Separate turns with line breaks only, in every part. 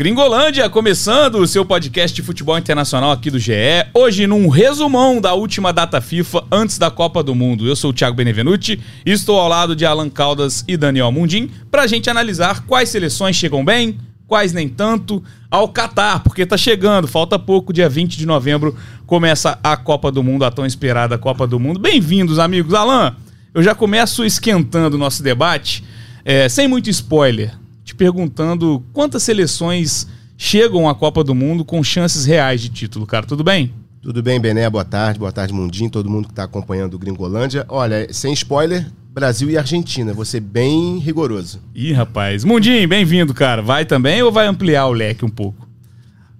Gringolândia, começando o seu podcast de futebol internacional aqui do GE. Hoje, num resumão da última data FIFA antes da Copa do Mundo. Eu sou o Thiago Benevenuti e estou ao lado de Alan Caldas e Daniel Mundim para a gente analisar quais seleções chegam bem, quais nem tanto, ao Catar, porque tá chegando, falta pouco, dia 20 de novembro começa a Copa do Mundo, a tão esperada Copa do Mundo. Bem-vindos, amigos. Alan, eu já começo esquentando o nosso debate, é, sem muito spoiler perguntando quantas seleções chegam à Copa do Mundo com chances reais de título, cara. Tudo bem?
Tudo bem, Bené? Boa tarde, boa tarde, Mundinho, todo mundo que está acompanhando o Gringolândia. Olha, sem spoiler, Brasil e Argentina, ser bem rigoroso.
Ih, rapaz. Mundinho, bem-vindo, cara. Vai também ou vai ampliar o leque um pouco?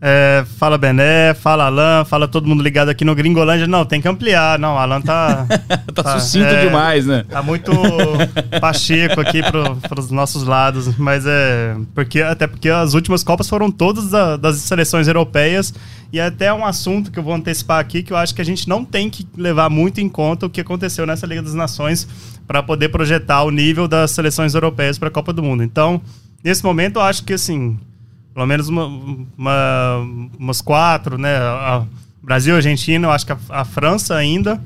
É, fala Bené, fala Alan, fala todo mundo ligado aqui no Gringolândia. Não, tem que ampliar. Não, Alan tá.
tá, tá, sucinto é, demais, né?
Tá muito pacheco aqui pro, pros nossos lados. Mas é. Porque, até porque as últimas Copas foram todas da, das seleções europeias. E é até um assunto que eu vou antecipar aqui que eu acho que a gente não tem que levar muito em conta o que aconteceu nessa Liga das Nações para poder projetar o nível das seleções europeias para a Copa do Mundo. Então, nesse momento, eu acho que assim pelo menos uma, uma, umas quatro, né? A Brasil, Argentina, eu acho que a, a, França ainda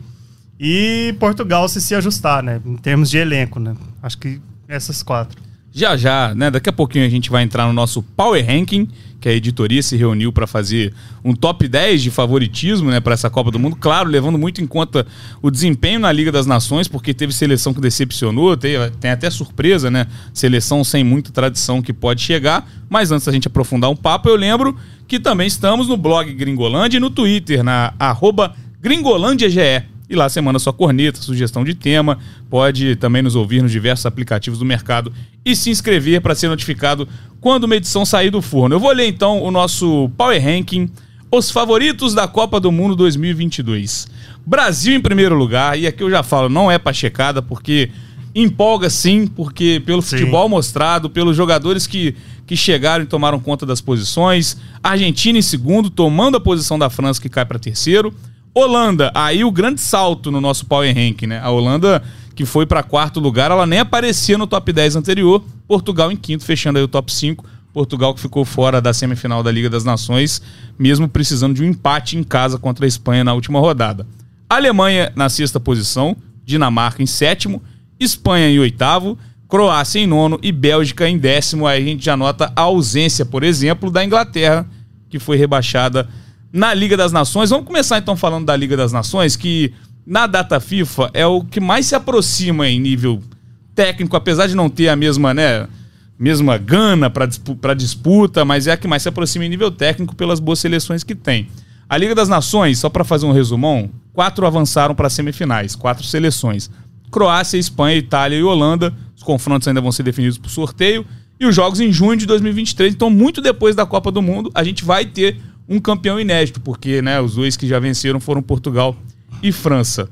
e Portugal se se ajustar, né? Em termos de elenco, né? Acho que essas quatro.
Já já, né? Daqui a pouquinho a gente vai entrar no nosso Power Ranking, que a editoria se reuniu para fazer um top 10 de favoritismo, né, para essa Copa do Mundo. Claro, levando muito em conta o desempenho na Liga das Nações, porque teve seleção que decepcionou, tem, tem até surpresa, né? Seleção sem muita tradição que pode chegar. Mas antes da gente aprofundar um papo, eu lembro que também estamos no blog Gringolândia e no Twitter, na arroba GringolândiaGE. E lá você manda sua corneta, sugestão de tema. Pode também nos ouvir nos diversos aplicativos do mercado e se inscrever para ser notificado quando uma edição sair do forno. Eu vou ler então o nosso Power Ranking, os favoritos da Copa do Mundo 2022. Brasil em primeiro lugar, e aqui eu já falo, não é checada porque empolga sim, porque pelo sim. futebol mostrado, pelos jogadores que, que chegaram e tomaram conta das posições. Argentina em segundo, tomando a posição da França que cai para terceiro. Holanda, aí o grande salto no nosso Power Rank, né? A Holanda que foi para quarto lugar, ela nem aparecia no top 10 anterior. Portugal em quinto, fechando aí o top 5. Portugal que ficou fora da semifinal da Liga das Nações, mesmo precisando de um empate em casa contra a Espanha na última rodada. Alemanha na sexta posição, Dinamarca em sétimo, Espanha em oitavo, Croácia em nono e Bélgica em décimo. Aí a gente já nota a ausência, por exemplo, da Inglaterra, que foi rebaixada na Liga das Nações. Vamos começar então falando da Liga das Nações, que na data FIFA é o que mais se aproxima em nível técnico, apesar de não ter a mesma, né, mesma gana para disputa, mas é a que mais se aproxima em nível técnico pelas boas seleções que tem. A Liga das Nações, só para fazer um resumão, quatro avançaram para semifinais, quatro seleções. Croácia, Espanha, Itália e Holanda. Os confrontos ainda vão ser definidos por sorteio. E os jogos em junho de 2023. Então, muito depois da Copa do Mundo, a gente vai ter um campeão inédito, porque né, os dois que já venceram foram Portugal e França.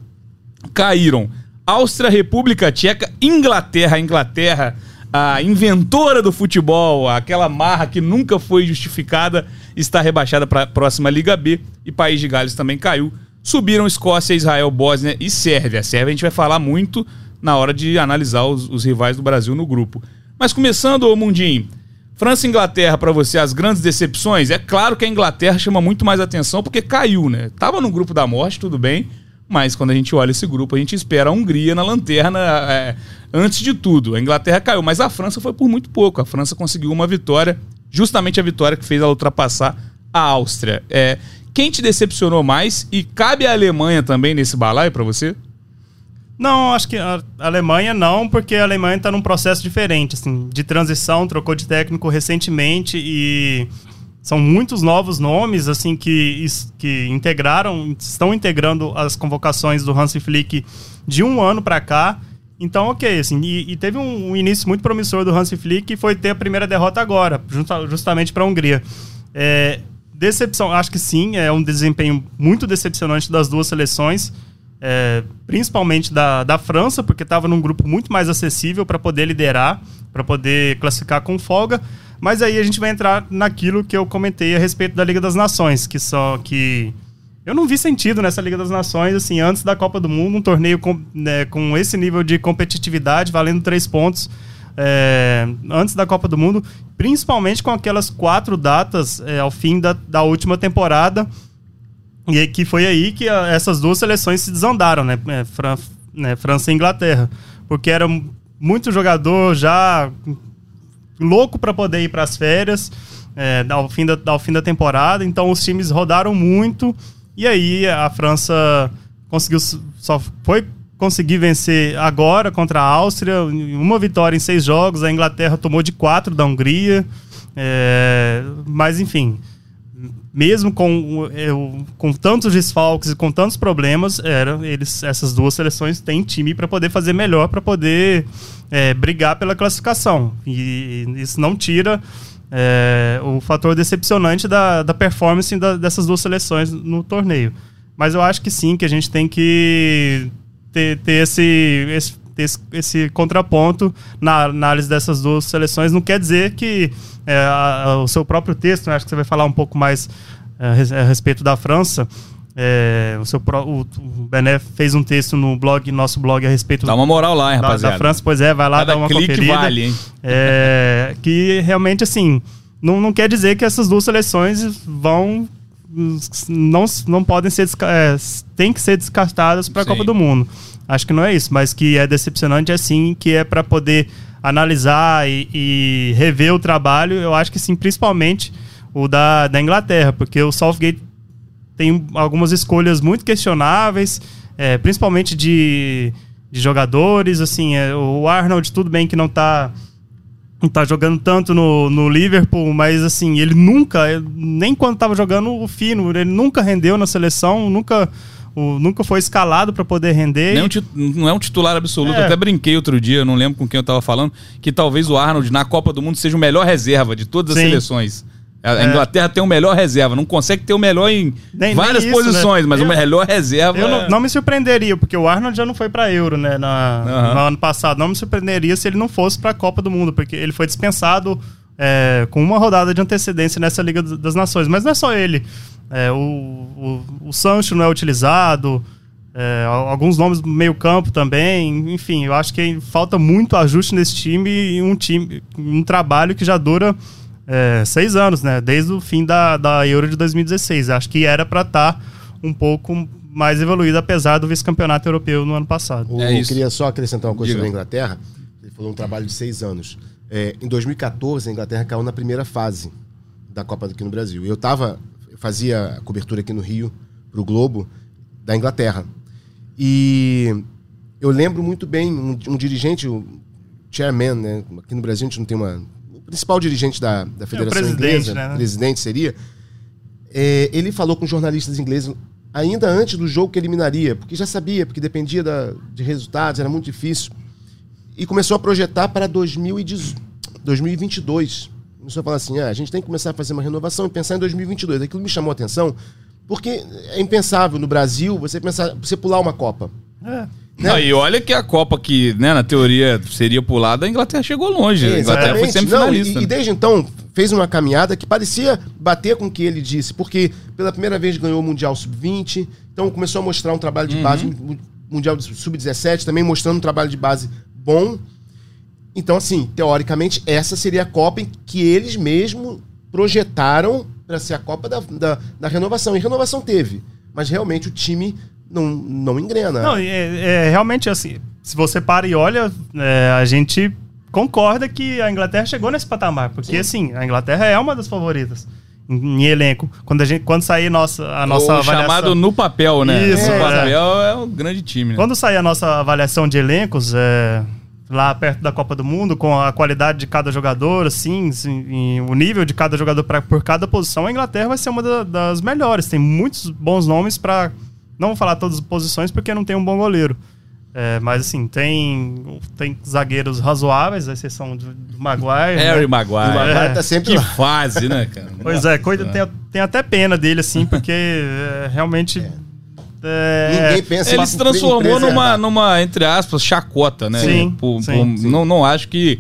Caíram Áustria, República Tcheca, Inglaterra, Inglaterra, a inventora do futebol, aquela marra que nunca foi justificada, está rebaixada para a próxima Liga B e País de Gales também caiu. Subiram Escócia, Israel, Bósnia e Sérvia. A Sérvia a gente vai falar muito na hora de analisar os, os rivais do Brasil no grupo. Mas começando, ô Mundinho, França e Inglaterra, para você, as grandes decepções? É claro que a Inglaterra chama muito mais atenção porque caiu, né? Tava no grupo da morte, tudo bem, mas quando a gente olha esse grupo, a gente espera a Hungria na lanterna é, antes de tudo. A Inglaterra caiu, mas a França foi por muito pouco. A França conseguiu uma vitória, justamente a vitória que fez ela ultrapassar a Áustria. É, quem te decepcionou mais? E cabe a Alemanha também nesse balaio para você?
Não, acho que a Alemanha não, porque a Alemanha está num processo diferente, assim, de transição, trocou de técnico recentemente e são muitos novos nomes, assim, que, que integraram, estão integrando as convocações do Hansi Flick de um ano para cá. Então, ok, assim, e, e teve um, um, início muito promissor do Hansi Flick, que foi ter a primeira derrota agora, justamente para a Hungria. É, decepção, acho que sim, é um desempenho muito decepcionante das duas seleções. É, principalmente da, da França, porque estava num grupo muito mais acessível para poder liderar, para poder classificar com folga. Mas aí a gente vai entrar naquilo que eu comentei a respeito da Liga das Nações, que só que eu não vi sentido nessa Liga das Nações, assim, antes da Copa do Mundo, um torneio com, né, com esse nível de competitividade, valendo três pontos. É, antes da Copa do Mundo, principalmente com aquelas quatro datas é, ao fim da, da última temporada, e que foi aí que a, essas duas seleções se desandaram, né? É, Fran, né? França e Inglaterra. Porque era muito jogador já louco para poder ir para as férias é, ao, fim da, ao fim da temporada. Então os times rodaram muito. E aí a França conseguiu só foi conseguir vencer agora contra a Áustria, uma vitória em seis jogos. A Inglaterra tomou de quatro da Hungria. É, mas enfim, mesmo com, eu, com tantos desfalques e com tantos problemas, era, eles, essas duas seleções têm time para poder fazer melhor, para poder é, brigar pela classificação. E, isso não tira é, o fator decepcionante da, da performance da, dessas duas seleções no torneio. Mas eu acho que sim, que a gente tem que ter, ter esse, esse, esse, esse contraponto na análise dessas duas seleções. Não quer dizer que é, a, a, o seu próprio texto, né, acho que você vai falar um pouco mais é, a respeito da França. É, o, seu pro, o, o Bené fez um texto no blog, nosso blog a respeito
dá uma moral lá, hein,
da,
rapaziada.
da França, pois é, vai lá
Cada
dar uma
clique
conferida.
vale, hein?
É, que realmente assim não, não quer dizer que essas duas seleções vão não, não podem ser é, tem que ser descartadas para a. Copa do Mundo. Acho que não é isso, mas que é decepcionante é que é para poder analisar e, e rever o trabalho. Eu acho que sim, principalmente o da, da Inglaterra, porque o Southgate tem algumas escolhas muito questionáveis, é, principalmente de, de jogadores. Assim, é, o Arnold, tudo bem que não está não tá jogando tanto no, no Liverpool, mas assim, ele nunca, nem quando estava jogando o fino, ele nunca rendeu na seleção, nunca, o, nunca foi escalado para poder render.
Tit- não é um titular absoluto.
É.
Até brinquei outro dia, não lembro com quem eu tava falando, que talvez o Arnold na Copa do Mundo seja o melhor reserva de todas as
Sim.
seleções. A
É.
Inglaterra tem o melhor reserva, não consegue ter o melhor em
Nem-
várias
nem isso,
posições,
né?
mas o
Eu-
melhor reserva.
Eu
é-
não, não me surpreenderia, porque o Arnold já não foi para Euro, né, na,
Aham.
no ano passado. Não me surpreenderia se ele não fosse para a Copa do Mundo, porque ele foi dispensado é, com uma rodada de antecedência nessa Liga das Nações. Mas não é só ele. É, o, o, o Sancho não é utilizado, é, al- alguns nomes do meio campo também. Enfim, eu acho que falta muito ajuste nesse time e um time, um trabalho que já dura é, seis anos, né? Desde o fim da, da Euro de 2016. Acho que era para estar um pouco mais evoluído, apesar do vice-campeonato europeu no ano passado.
O-
É
eu queria só acrescentar uma coisa
Diga.
sobre a Inglaterra. Ele falou um trabalho de seis anos. É, em 2014, a Inglaterra caiu na primeira fase da Copa aqui no Brasil. Eu tava, eu fazia a cobertura aqui no Rio para o Globo da Inglaterra. E eu lembro muito bem um, um dirigente, o chairman, né? Aqui no Brasil a gente não tem uma. O principal dirigente da, da Federação
presidente,
Inglesa,
né?
presidente seria. É, ele falou com jornalistas ingleses ainda antes do jogo que eliminaria, porque já sabia, porque dependia da- de resultados, era muito difícil. E começou a projetar para 2010 2022. Começou a falar assim: ah, a gente tem que começar a fazer uma renovação e pensar em 2022. Aquilo me chamou a atenção, porque é impensável no Brasil você pensar, você pular uma Copa.
É.
Não, e olha que a Copa que, né, na teoria seria pulada, a Inglaterra chegou longe. A Inglaterra foi
Exatamente.
semifinalista.
Não, e, e desde então fez uma caminhada que parecia bater com o que ele disse, porque pela primeira vez ganhou o Mundial Sub-20, então começou a mostrar um trabalho de base, um Mundial Sub-17, também mostrando um trabalho de base bom. Então, assim, teoricamente, essa seria a Copa que eles mesmos projetaram para ser a Copa da, da, da renovação. E renovação teve, mas realmente o time não, não engrena.
Não, é, é realmente assim. Se você para e olha, é, a gente concorda que a Inglaterra chegou nesse patamar. Porque, assim, a Inglaterra é uma das favoritas em, elenco. Quando, a gente, quando sair nossa, a nossa
o
avaliação.
chamado no papel, né?
Isso,
no
é.
papel é um grande time, né?
Quando sair a nossa avaliação de elencos, é, lá perto da Copa do Mundo, com a qualidade de cada jogador, assim, o nível de cada jogador pra, por cada posição, a Inglaterra vai ser uma da- das melhores. Tem muitos bons nomes para Não vou falar todas as posições porque não tem um bom goleiro. É, mas assim, tem, tem zagueiros razoáveis, a exceção do, do Maguire.
Harry
né?
Maguire.
O Maguire
É.
tá sempre
Que
lá.
fase, né, cara?
Pois é, coisa, tem, tem até pena dele, assim, porque é, realmente É,
Ninguém pensa
Ele se transformou numa, numa, entre aspas, chacota, né?
Sim,
Por-
sim,
por-
sim.
Não, não acho que,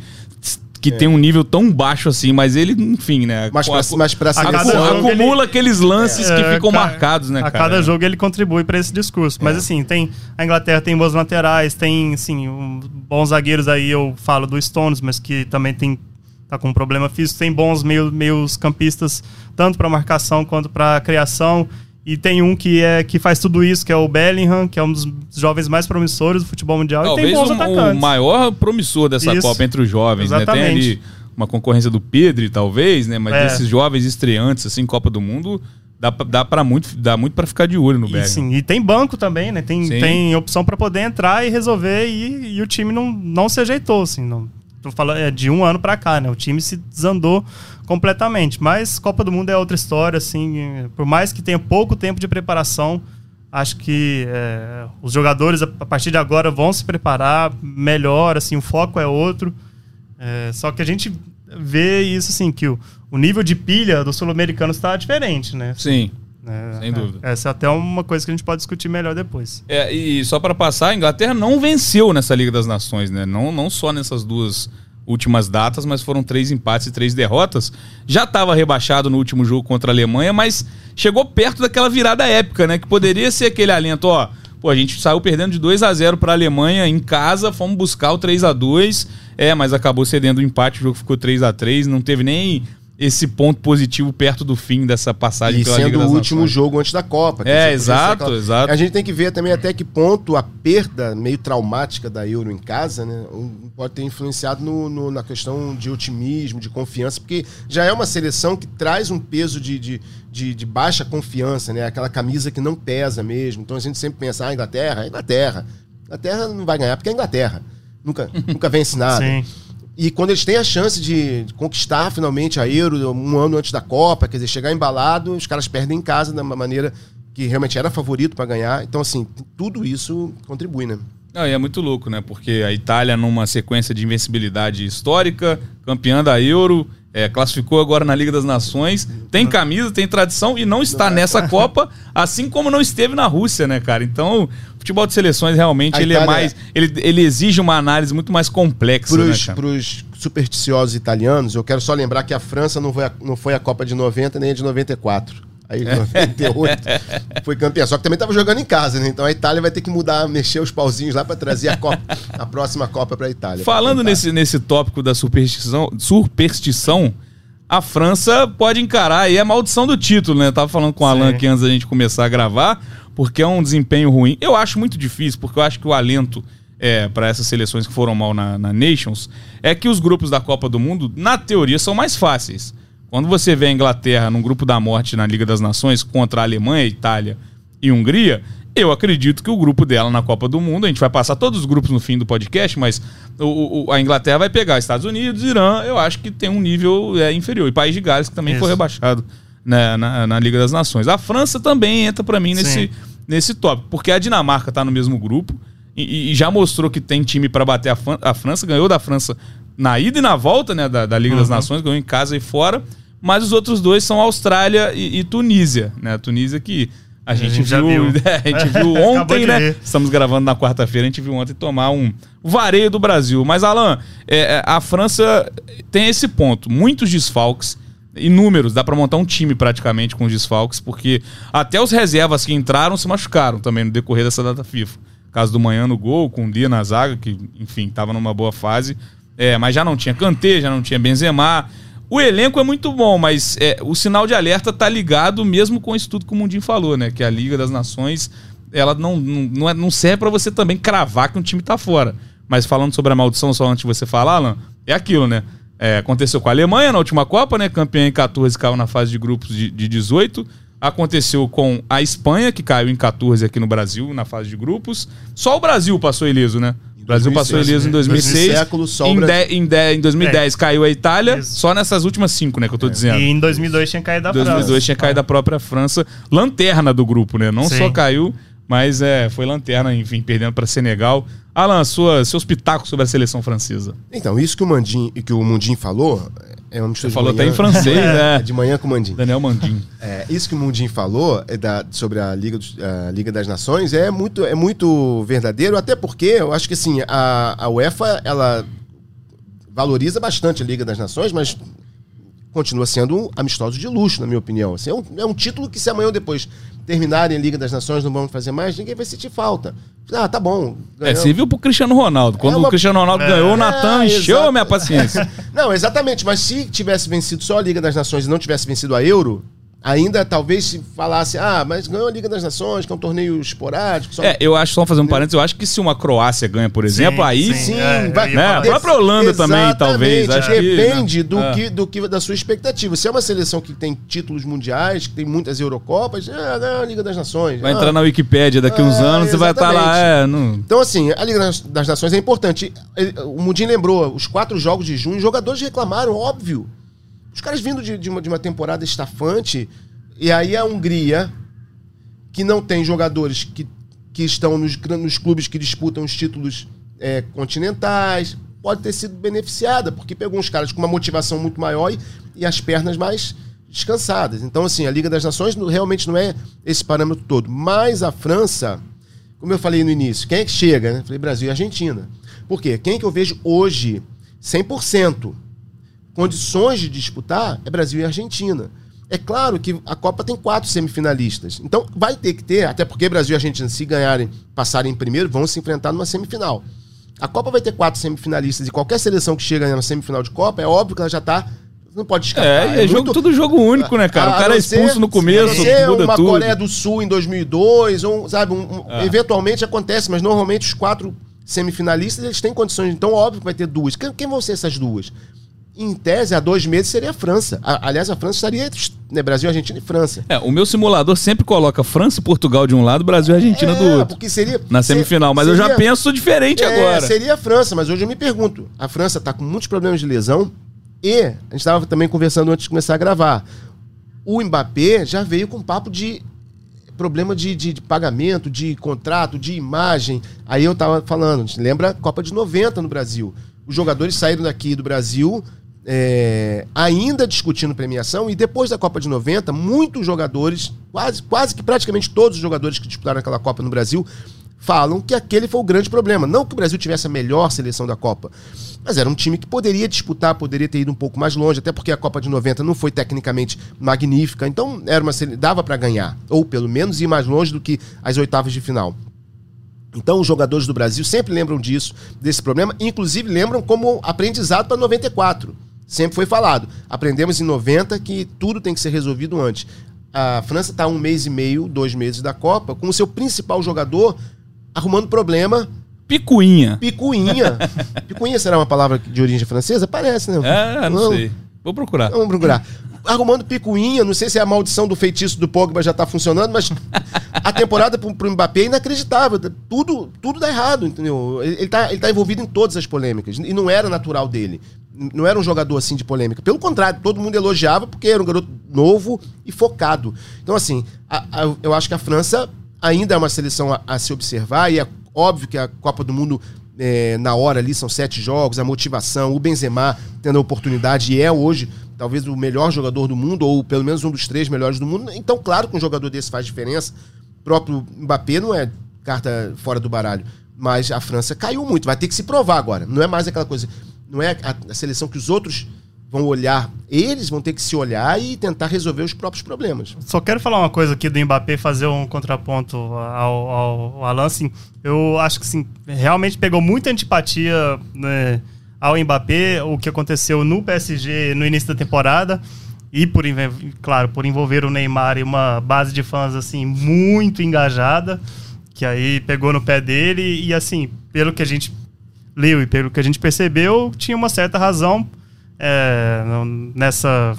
que tem um nível tão baixo assim, mas ele, enfim, né?
Mas pra, mas pra
a
seleção-
jogo ele-
acumula aqueles lances que
É,
ficam
ca-
marcados, né,
a
cara?
cada jogo ele contribui para esse discurso. Mas assim, tem a Inglaterra tem bons laterais, tem assim, um- bons zagueiros aí, eu falo do Stones, mas que também tem tá com um problema físico, tem bons meio, meios campistas tanto para marcação quanto para criação. E tem um que é que faz tudo isso, que é o Bellingham, que é um dos jovens mais promissores do futebol mundial. e
Talvez
tem bons
o, o
atacantes.
maior promissor dessa
Isso.
Copa entre os jovens, né? Tem
Exatamente.
ali uma concorrência do Pedro, talvez, né? Mas
É.
esses jovens estreantes, assim, Copa do Mundo, dá, pra- dá para muito, dá muito para ficar de olho no
E,
Bellingham.
sim, e tem banco também, né? Tem,
Sim.
tem opção para poder entrar e resolver e, e o time não, não se ajeitou, assim. Não, tô falando é de um ano para cá, né? O time se desandou completamente. Mas Copa do Mundo é outra história, assim. Por mais que tenha pouco tempo de preparação, acho que é, os jogadores a partir de agora vão se preparar melhor, assim. O foco é outro. É, só que a gente vê isso, assim, que o, o nível de pilha do sul-americano está diferente, né?
Sim.
É,
Sem
é,
dúvida.
Essa é até uma coisa que a gente pode discutir melhor depois.
É, e só para passar, a Inglaterra não venceu nessa Liga das Nações, né? Não, não só nessas duas últimas datas, mas foram três empates e três derrotas. Já estava rebaixado no último jogo contra a Alemanha, mas chegou perto daquela virada épica, né? Que poderia ser aquele alento, ó. Pô, a gente saiu perdendo de 2 a 0 para a Alemanha em casa, fomos buscar o 3 a 2 É, mas acabou cedendo o empate, o jogo ficou 3 a 3 não teve nem esse ponto positivo perto do fim dessa passagem
E
pela Liga
sendo o
das
último
Nações.
jogo antes da Copa.
É,
podia ser
exato, exato.
A gente tem que ver também até que ponto a perda meio traumática da Euro em casa né, um- pode ter influenciado no- no- na questão de otimismo, de confiança, porque já é uma seleção que traz um peso de, de, de- de baixa confiança, né? Aquela camisa que não pesa mesmo. Então a gente sempre pensa, ah, Inglaterra, Inglaterra. Inglaterra não vai ganhar porque é Inglaterra. Nunca, nunca vence nada.
Sim.
E quando eles têm a chance de conquistar finalmente a Euro um ano antes da Copa, quer dizer, chegar embalado, os caras perdem em casa da maneira que realmente era favorito para ganhar. Então, assim, tudo isso contribui, né?
E é muito louco, né? Porque a Itália, numa sequência de invencibilidade histórica, campeã da Euro, é, classificou agora na Liga das Nações, tem camisa, tem tradição e não está nessa Copa, assim como não esteve na Rússia, né, cara? Então, futebol de seleções realmente ele é mais. Ele, ele exige uma análise muito mais complexa, né,
Pros,
cara?
pros supersticiosos italianos, eu quero só lembrar que a França não foi a, não foi a Copa de 90 nem a de 94. Aí, em 98, foi campeã. Só que também estava jogando em casa, né? Então a Itália vai ter que mudar, mexer os pauzinhos lá para trazer a, Copa, a próxima Copa para a Itália.
Falando nesse, nesse tópico da superstição, superstição, a França pode encarar aí a maldição do título, né? Eu tava falando com o Alan
Sim.
aqui antes da gente começar a gravar, porque é um desempenho ruim. Eu acho muito difícil, porque eu acho que o alento é, para essas seleções que foram mal na, na Nations é que os grupos da Copa do Mundo, na teoria, são mais fáceis. Quando você vê a Inglaterra num grupo da morte na Liga das Nações contra a Alemanha, Itália e Hungria, eu acredito que o grupo dela na Copa do Mundo, a gente vai passar todos os grupos no fim do podcast, mas o- o- a Inglaterra vai pegar Estados Unidos, Irã, eu acho que tem um nível é, inferior. E País de Gales, que também foi
Isso.
rebaixado né, na, na Liga das Nações. A França também entra pra mim nesse,
Sim.
nesse tópico, porque a Dinamarca tá no mesmo grupo e, e já mostrou que tem time pra bater a, a França, ganhou da França na ida e na volta né, da, da Liga das
Uhum.
Nações, ganhou em casa e fora, mas os outros dois são Austrália e, e Tunísia, né? A Tunísia que a gente,
gente já
viu,
viu.
a gente viu ontem, né?
ver.
Estamos gravando na quarta-feira, a gente viu ontem tomar um vareio do Brasil. Mas, Alan, é, é, a França tem esse ponto. Muitos desfalques, inúmeros, dá pra montar um time praticamente com os desfalques, porque até os reservas que entraram se machucaram também no decorrer dessa data FIFA. Caso do Manhã no gol, com o Dia na zaga, que, enfim, tava numa boa fase. É, mas já não tinha Kanté, já não tinha Benzema. O elenco é muito bom, mas é, o sinal de alerta tá ligado mesmo com isso tudo que o Mundinho falou, né? Que a Liga das Nações, ela não, não, não, é- serve pra você também cravar que um time tá fora. Mas falando sobre a maldição, só antes de você falar, Alan, é aquilo, né? É, aconteceu com a Alemanha na última Copa, né? Campeã em 14, caiu na fase de grupos de, de 18. Aconteceu com a Espanha, que caiu em 14 aqui no Brasil, na fase de grupos. Só o Brasil passou ileso, né? O Brasil
2006,
passou ileso em
né?
2006.
século,
em,
Brasil.
de- em, de- em 2010 caiu a Itália,
Isso.
só nessas últimas cinco, né? Que eu tô dizendo.
E em 2002 tinha caído a
2002
França.
tinha caído a própria França, lanterna do grupo, né? Não
Sim.
só caiu, mas é, foi lanterna, enfim, perdendo para Senegal. Alan, sua, seus pitacos sobre a seleção francesa.
Então, isso que o Mandin, que o Mundim falou É um
Você falou até em francês, né?
É, de manhã com o Mandim.
Daniel Mandim.
É, isso que o Mundim falou é da, sobre a Liga, dos- a Liga das Nações é muito, é muito verdadeiro, até porque eu acho que assim, a, a UEFA ela valoriza bastante a Liga das Nações, mas continua sendo um amistoso de luxo, na minha opinião. Assim, é, um, é um título que se amanhã ou depois terminarem a Liga das Nações, não vamos fazer mais, ninguém vai sentir falta. Ah, tá bom.
É, você viu pro Cristiano Ronaldo. Quando
É uma-
o Cristiano Ronaldo
É.
ganhou, o Natan
É,
encheu
exato.
minha paciência.
Não, exatamente, mas se tivesse vencido só a Liga das Nações e não tivesse vencido a Euro, ainda talvez se falasse, ah, mas ganhou a Liga das Nações, que é um torneio esporádico. Só...
É, eu acho, só fazer um parênteses, eu acho que se uma Croácia ganha, por exemplo,
Sim,
aí
sim.
Sim,
É,
vai,
ia
Né, a própria Holanda também, talvez, acho que,
depende
né?
do,
É.
que, do que da sua expectativa. Se é uma seleção que tem títulos mundiais, que tem muitas Eurocopas, é, ganhou a Liga das Nações.
vai
Ah,
entrar na Wikipédia daqui uns
Ah,
anos, você vai estar lá, é, não...
Então, assim, a Liga das- Nações é importante. O Mundinho lembrou, os quatro jogos de junho, os jogadores reclamaram, óbvio. Os caras vindo de, de uma, de uma temporada estafante, e aí a Hungria, que não tem jogadores que, que estão nos, nos clubes que disputam os títulos é, continentais, pode ter sido beneficiada, porque pegou uns caras com uma motivação muito maior e, e as pernas mais descansadas. Então, assim, a Liga das Nações não- realmente não é esse parâmetro todo. Mas a França, como eu falei no início, quem é que chega? Né? Falei Brasil e Argentina. Por quê? Quem que eu vejo hoje 100% condições de disputar é Brasil e Argentina. É claro que a Copa tem quatro semifinalistas. Então vai ter que ter, até porque Brasil e Argentina, se ganharem, passarem em primeiro, vão se enfrentar numa semifinal. A Copa vai ter quatro semifinalistas e qualquer seleção que chega na semifinal de Copa, é óbvio que ela já tá. Não pode escapar.
É, é, jogo,
muito-
tudo jogo único, né, cara?
a
O cara é
ser-
expulso no começo,
ser
muda
uma
tudo.
Coreia do Sul em 2002, ou, sabe, um- um-
É.
eventualmente acontece, mas normalmente os quatro semifinalistas eles têm condições, então óbvio que vai ter duas. Quem, quem vão ser essas duas? Em tese, há dois meses seria a França. A- aliás, a França estaria entre né, Brasil, Argentina e França.
É, o meu simulador sempre coloca França e Portugal de um lado, Brasil e Argentina do
É,
outro.
porque seria
Na semifinal, mas eu já
seria-
penso diferente
É,
agora.
Seria a França, mas hoje eu me pergunto. A França está com muitos problemas de lesão e a gente estava também conversando antes de começar a gravar. O Mbappé já veio com papo de problema de, de- de pagamento, de contrato, de imagem. Aí eu tava falando, a gente lembra a Copa de 90 no Brasil. Os jogadores saíram daqui do Brasil é, ainda discutindo premiação e depois da Copa de 90, muitos jogadores, quase, quase que praticamente todos os jogadores que disputaram aquela Copa no Brasil, falam que aquele foi o grande problema. Não que o Brasil tivesse a melhor seleção da Copa, mas era um time que poderia disputar, poderia ter ido um pouco mais longe, até porque a Copa de 90 não foi tecnicamente magnífica, então era uma dava para ganhar, ou pelo menos ir mais longe do que as oitavas de final. Então os jogadores do Brasil sempre lembram disso, desse problema, inclusive lembram como aprendizado para 94. Sempre foi falado. Aprendemos em 90 que tudo tem que ser resolvido antes. A França está um mês e meio, dois meses da Copa, com o seu principal jogador arrumando problema.
Picuinha.
Picuinha. Picuinha será uma palavra de origem francesa? Parece, né?
É, não sei. Vou procurar.
Vamos procurar. Arrumando picuinha, não sei se é a maldição do feitiço do Pogba já tá funcionando, mas a temporada pro, pro Mbappé é inacreditável. Tudo, tudo dá errado, entendeu? Ele, tá, ele tá envolvido em todas as polêmicas. E não era natural dele. Não era um jogador assim de polêmica. Pelo contrário, todo mundo elogiava porque era um garoto novo e focado. Então, assim, a- a- eu acho que a França ainda é uma seleção a, a se observar e é óbvio que a Copa do Mundo é, na hora ali são sete jogos, a motivação, o Benzema tendo a oportunidade e é hoje talvez o melhor jogador do mundo ou pelo menos um dos três melhores do mundo. Então, claro que um jogador desse faz diferença. O próprio Mbappé não é carta fora do baralho, mas a França caiu muito, vai ter que se provar agora. Não é mais aquela coisa, não é a, a seleção que os outros vão olhar, eles vão ter que se olhar e tentar resolver os próprios problemas.
Só quero falar uma coisa aqui do Mbappé, fazer um contraponto ao, ao, Alan, assim, eu acho que, assim, realmente pegou muita antipatia né, ao Mbappé, o que aconteceu no PSG no início da temporada, e, por, claro, por envolver o Neymar e uma base de fãs, assim, muito engajada, que aí pegou no pé dele, e, assim, pelo que a gente leu e pelo que a gente percebeu, tinha uma certa razão é, nessa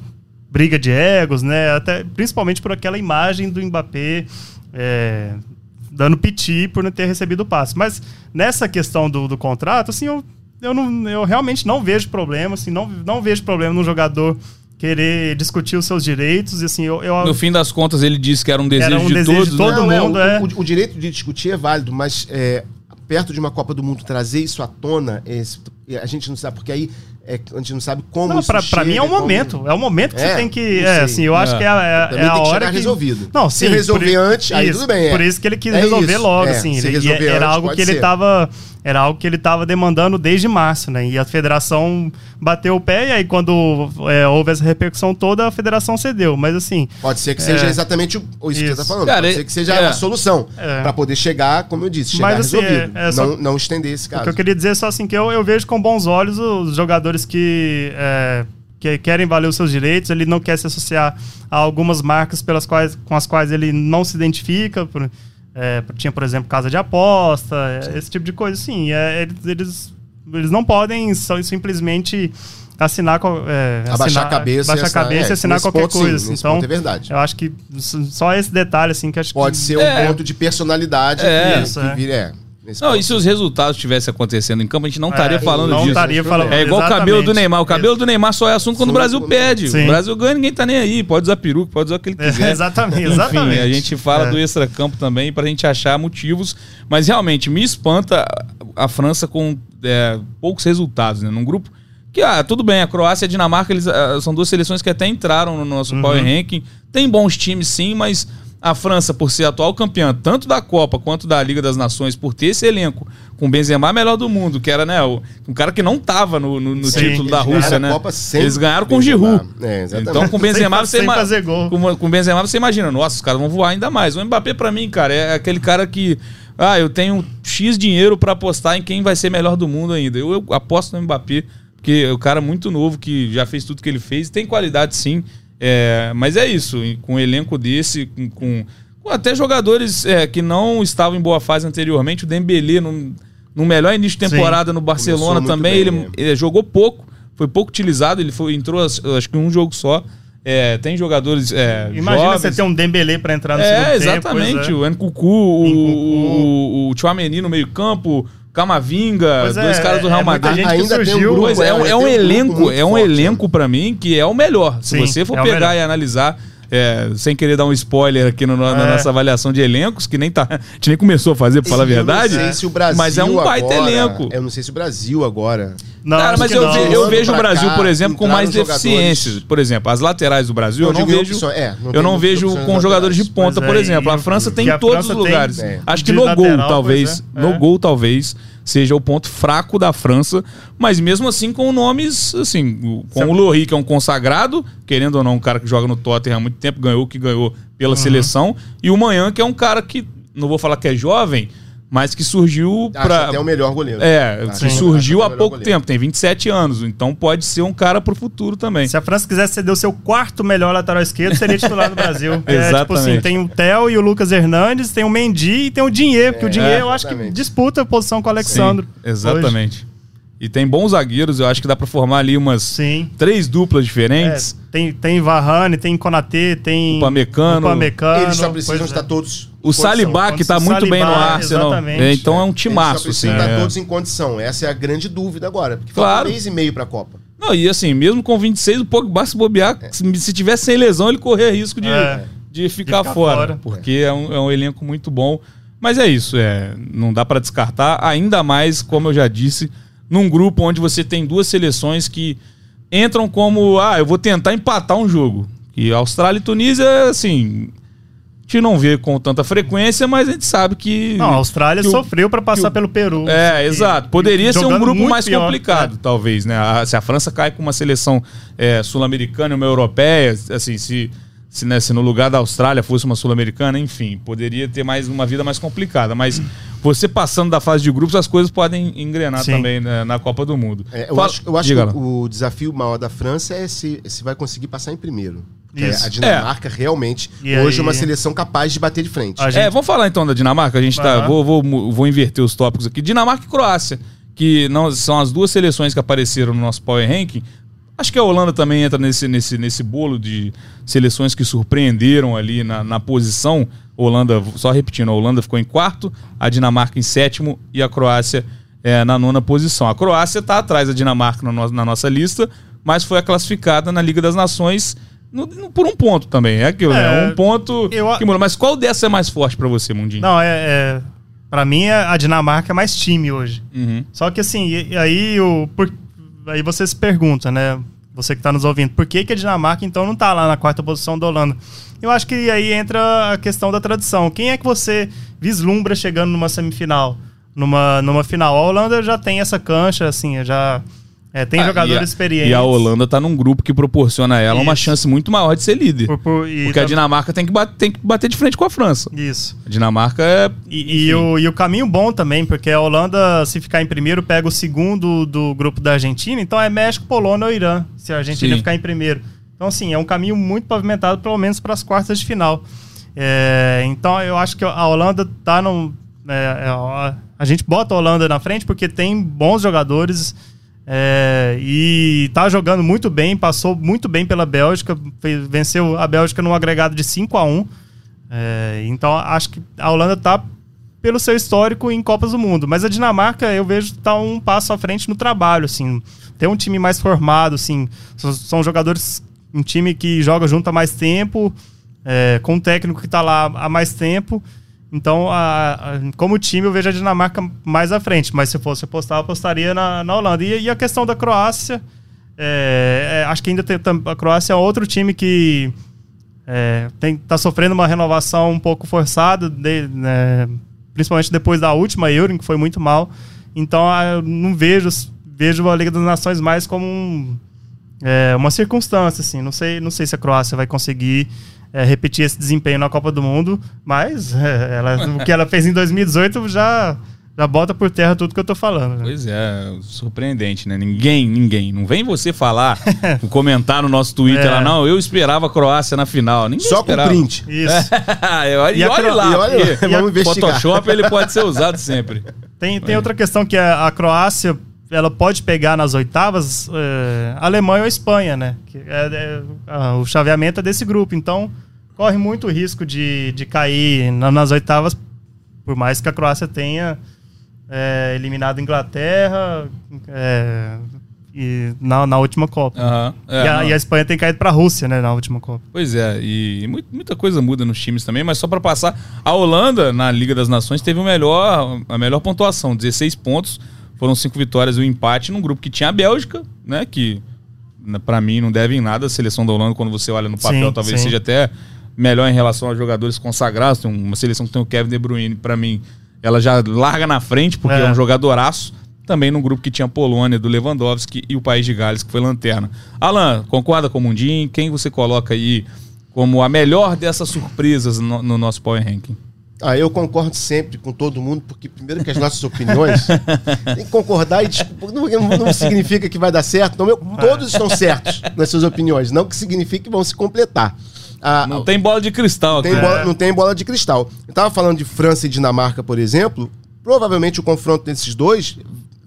briga de egos, né? Até, principalmente por aquela imagem do Mbappé é, dando piti por não ter recebido o passe. Mas nessa questão do, do contrato, assim, eu, eu, não, eu realmente não vejo problema, assim, não, não vejo problema no jogador querer discutir os seus direitos, e assim, eu... eu
No fim das contas, ele disse que era um desejo,
um
de,
desejo
todos,
de
né?
todo
Não,
mundo,
o,
é.
o- o direito de discutir é válido, mas é, perto de uma Copa do Mundo trazer isso à tona, esse- a gente não sabe, porque aí é, a gente não sabe como
Não,
isso
pra, pra mim é
chega,
um
como-
momento. É o momento que
É,
você tem que. É, assim, eu acho
É.
que é, é, é a
tem que
hora que.
resolvido.
Não,
Se
sim,
resolver
por i-
antes, aí
isso,
tudo bem, é.
Por isso que ele quis
É
resolver
isso,
logo,
é.
assim.
Se
Ele-
resolver
era
antes,
algo
pode
que ele
ser.
tava. Era algo que ele tava demandando desde março, né? E a federação bateu o pé, e aí quando é, houve essa repercussão toda, a federação cedeu. Mas assim.
Pode ser que seja
É.
exatamente o, o isso, que você tá
Isso.
falando.
Cara,
Pode
é-
ser que seja
é.
a solução.
É.
Pra poder chegar, como eu disse, chegar
Mas, assim,
resolvido.
é- é só-
não, não estender esse
O
caso.
que eu queria dizer é só assim que eu, eu vejo com bons olhos os jogadores que, é, que querem valer os seus direitos, ele não quer se associar a algumas marcas pelas quais, com as quais ele não se identifica. Por, é, tinha, por exemplo, casa de aposta, é, esse tipo de coisa. Sim, é, eles, eles, eles não podem só, simplesmente assinar. É,
Abaixar
assinar-
a cabeça.
abaixar a cabeça
é,
e assinar qualquer
ponto, sim,
coisa.
nesse
então,
é verdade.
eu acho que só esse detalhe assim que acho
Pode
que
ser um
É.
ponto de personalidade
É.
que,
Isso,
que
é.
vira. É,
Não,
ponto.
e se os resultados estivessem acontecendo em campo, a gente não estaria
É,
falando
não
disso.
estaria falando
É igual o cabelo do. Neymar. O cabelo do Neymar só é assunto quando o
Sim.
Brasil perde.
Sim.
O Brasil ganha, ninguém tá nem aí. Pode usar peruca, pode usar o que ele
É,
quiser.
exatamente,
Enfim,
exatamente.
a gente fala
É.
do extracampo também pra gente achar motivos. Mas realmente, me espanta a França com é, poucos resultados, né? Num grupo que, ah, tudo bem, a Croácia e a Dinamarca eles, ah, são duas seleções que até entraram no nosso
Uhum.
Power Ranking. Tem bons times, sim, mas a França, por ser atual campeã, tanto da Copa quanto da Liga das Nações, por ter esse elenco com o Benzema melhor do mundo, que era, né, o, um cara que não tava no, no- no
Sim,
título da Rússia, né? Eles ganharam com o. Giroud.
É,
então, com o Benzema,
Sem-
você
sem fazer gol.
Com, com o Benzema, você imagina, nossa, os caras vão voar ainda mais. O Mbappé, pra mim, cara, é aquele cara que. Ah, eu tenho X dinheiro pra apostar em quem vai ser melhor do mundo ainda. Eu, eu aposto no Mbappé, porque é um cara muito novo que já fez tudo que ele fez. Tem qualidade, sim. É, mas é isso, com um elenco desse, com, com- até jogadores é, que não estavam em boa fase anteriormente. O Dembélé, no, no melhor início de
Sim.
temporada no Barcelona também,
bem,
ele,
né?
ele jogou pouco, foi pouco utilizado, ele foi, entrou acho que um jogo só. É, tem jogadores é,
Imagina
jovens.
você ter um Dembélé pra entrar no
É,
segundo tempo.
exatamente.
é.
O Nkuku, o,
Nkunku.
o, o Chouameni no meio campo, Camavinga,
Pois é,
dois caras do Real
é muita
Madrid.
Ainda tem um
surgiu.
grupo,
Pois é, é um,
é,
é um
um
elenco, é um
forte,
elenco pra mim que é o melhor. Se
Sim,
você for
é
pegar
melhor.
e analisar, é, sem querer dar um spoiler aqui no- na
É.
nossa avaliação de elencos, que nem tá, a gente nem começou a fazer, pra falar a verdade.
não sei se o Brasil
mas é um baita
agora-
elenco.
Eu não sei se o Brasil agora.
Não,
Cara, mas eu,
não.
ve- eu vejo o Brasil,
cá,
por exemplo, com mais deficiências. Por exemplo, as laterais do Brasil, eu não vejo.
é,
eu não vejo
opções
com jogadores de ponta, por
é,
exemplo. A França tem em todos os lugares.
É.
Acho que no gol, talvez.
é.
No
É.
gol, talvez, seja o ponto fraco da França. Mas mesmo assim, com nomes, assim, com o Lohri, que é um consagrado, querendo ou não, um cara que joga no Tottenham há muito tempo, ganhou o que ganhou
Uhum.
pela seleção. E o Manhã, que é um cara que, não vou falar que é jovem, mas que surgiu pra.
até o melhor goleiro.
É,
Acho
que surgiu há pouco
goleiro.
tempo, tem 27 anos, então pode ser um cara pro futuro também.
Se a França quisesse ceder o seu quarto melhor lateral esquerdo, seria titular no Brasil. É, tipo assim,
Exatamente.
tem o Theo e o Lucas Hernandes, tem o Mendy e tem o Dinheiro, porque o Dinheiro eu acho que
exatamente.
disputa a posição com o Alexandre.
Sim, exatamente. E tem bons zagueiros, eu acho que dá pra formar ali umas
Sim.
três duplas
É,
diferentes.
tem, tem Varane, tem Konaté, tem
Upamecano.
Upamecano,
Eles só precisam
é.
estar todos. em
O Salibá, que tá
O
muito bem no Arsenal.
exatamente.
É, então é um
Eles só
timaço, assim.
precisam estar
é.
todos em condição. Essa é a grande dúvida agora. Porque
Claro.
falta um mês e meio pra Copa.
Não, e assim, mesmo com 26, o Pogba se bobear, se, se tivesse sem lesão, ele corria risco de,
É.
de, ficar,
ficar
fora,
fora.
Porque é um, é um elenco muito bom. Mas é isso, é, não dá pra descartar, ainda mais, como eu já disse, num grupo onde você tem duas seleções que entram como, ah, eu vou tentar empatar um jogo. E Austrália e Tunísia, assim, a gente não vê com tanta frequência, mas a gente sabe que...
Não, a Austrália
o-
sofreu pra passar
o-
pelo Peru.
É,
E-
exato. Poderia ser um grupo mais
pior.
complicado,
É.
talvez, né? A- se a França cai com uma seleção é, sul-americana e uma europeia, assim, se, se, né, se no lugar da Austrália fosse uma sul-americana, enfim, poderia ter mais uma vida mais complicada. Mas você passando da fase de grupos, as coisas podem engrenar
Sim.
também né, na Copa do Mundo.
É, eu
Fala-
acho, eu acho que
lá.
o desafio maior da França é se, se vai conseguir passar em primeiro. Porque
Isso.
A Dinamarca realmente
E
hoje é
aí-
uma seleção capaz de bater de frente.
A gente-
É, vamos falar então da Dinamarca. A gente tá. Vou, vou, vou inverter os tópicos aqui. Dinamarca e Croácia, que não são as duas seleções que apareceram no nosso Power Ranking. Acho que a Holanda também entra nesse, nesse, nesse bolo de seleções que surpreenderam ali na, na posição. Holanda, só repetindo, a Holanda ficou em quarto, a Dinamarca em sétimo e a Croácia é, na nona posição. A Croácia está atrás da Dinamarca na, no- na nossa lista, mas foi a classificada na Liga das Nações no- no- por um ponto também. É aquilo, né?
É,
Um ponto
eu
que muda. Mas qual dessa é mais forte pra você, Mundinho?
Não, é, é. Pra mim, a Dinamarca é mais time hoje.
Uhum.
Só que assim, aí o. Por, aí você se pergunta, né? Você que está nos ouvindo, por que, que a Dinamarca então não está lá na quarta posição da Holanda? Eu acho que aí entra a questão da tradição. Quem é que você vislumbra chegando numa semifinal, numa, numa final? A Holanda já tem essa cancha, assim, já é, tem
Ah,
jogadores
e a-
experientes.
E a Holanda tá num grupo que proporciona a ela uma
Isso.
chance muito maior de ser líder.
Por- por-
porque a Dinamarca tem que, bater, tem que bater de frente com a França.
Isso.
A Dinamarca é.
E, e o, e o caminho bom também, porque a Holanda, se ficar em primeiro, pega o segundo do grupo da Argentina, então é México, Polônia ou Irã, se a Argentina
Sim.
ficar em primeiro. Então, assim, é um caminho muito pavimentado, pelo menos para as quartas de final. É, então, eu acho que a Holanda tá no. é, é, a gente bota a Holanda na frente porque tem bons jogadores é, e tá jogando muito bem, passou muito bem pela Bélgica, fez- venceu a Bélgica num agregado de 5 a 1 é, então acho que a Holanda tá pelo seu histórico em Copas do Mundo, mas a Dinamarca eu vejo tá um passo à frente no trabalho, assim, tem um time mais formado, assim, são, são jogadores um time que joga junto há mais tempo, é, com um técnico que tá lá há mais tempo. Então, a- a- como time, eu vejo a Dinamarca mais à frente. Mas se fosse apostar, eu apostaria na, na Holanda. E, e a questão da Croácia, é, é, acho que ainda tem, a Croácia é outro time que é, tá sofrendo uma renovação um pouco forçada, de- né, principalmente depois da última Euro, que foi muito mal. Então, eu não vejo, vejo a Liga das Nações mais como um, é, uma circunstância, assim. Não sei, não sei se a Croácia vai conseguir é, repetir esse desempenho na Copa do Mundo, mas é, ela- o que ela fez em 2018 já, já bota por terra tudo que eu tô falando. né?
Pois é, surpreendente, né? Ninguém, ninguém. Não vem você falar, comentar no nosso Twitter
É.
lá, não, eu esperava a Croácia na final. Ninguém
Só com
esperava.
print.
Isso.
e olha,
E
olha
Cro-
lá,
e olha vamos investigar.
Photoshop ele pode ser usado sempre.
Tem, tem outra questão que a, a Croácia ela pode pegar nas oitavas é, Alemanha ou Espanha, né? É- é- o chaveamento é desse grupo. Então, corre muito risco de, de cair na- nas oitavas, por mais que a Croácia tenha é, eliminado a Inglaterra é, e na, na última Copa.
É,
e, a, e a Espanha tem caído para a Rússia, né? Na última Copa.
Pois é, e mu- muita coisa muda nos times também, mas só pra passar, a Holanda na Liga das Nações teve o melhor, a melhor pontuação, 16 pontos, foram cinco vitórias e um empate num grupo que tinha a Bélgica, né, que né, pra mim não deve em nada a seleção da Holanda quando você olha no papel,
Sim,
talvez
sim.
seja até melhor em relação aos jogadores consagrados, tem uma seleção que tem o Kevin De Bruyne, pra mim, ela já larga na frente porque é,
É.
um jogadoraço. Também num grupo que tinha a Polônia, do Lewandowski e o País de Gales, que foi lanterna. Alan, concorda com o Mundinho? Quem você coloca aí como a melhor dessas surpresas no, no nosso Power Ranking?
Ah, eu concordo sempre com todo mundo, porque primeiro que as nossas opiniões tem que concordar e não, não- não significa que vai dar certo. Então, eu- todos estão certos nas suas opiniões, não que signifique que vão se completar. Ah,
Não tem bola de cristal aqui.
tem bola- não tem bola de cristal. Eu tava falando de França e Dinamarca, por exemplo. Provavelmente o confronto desses dois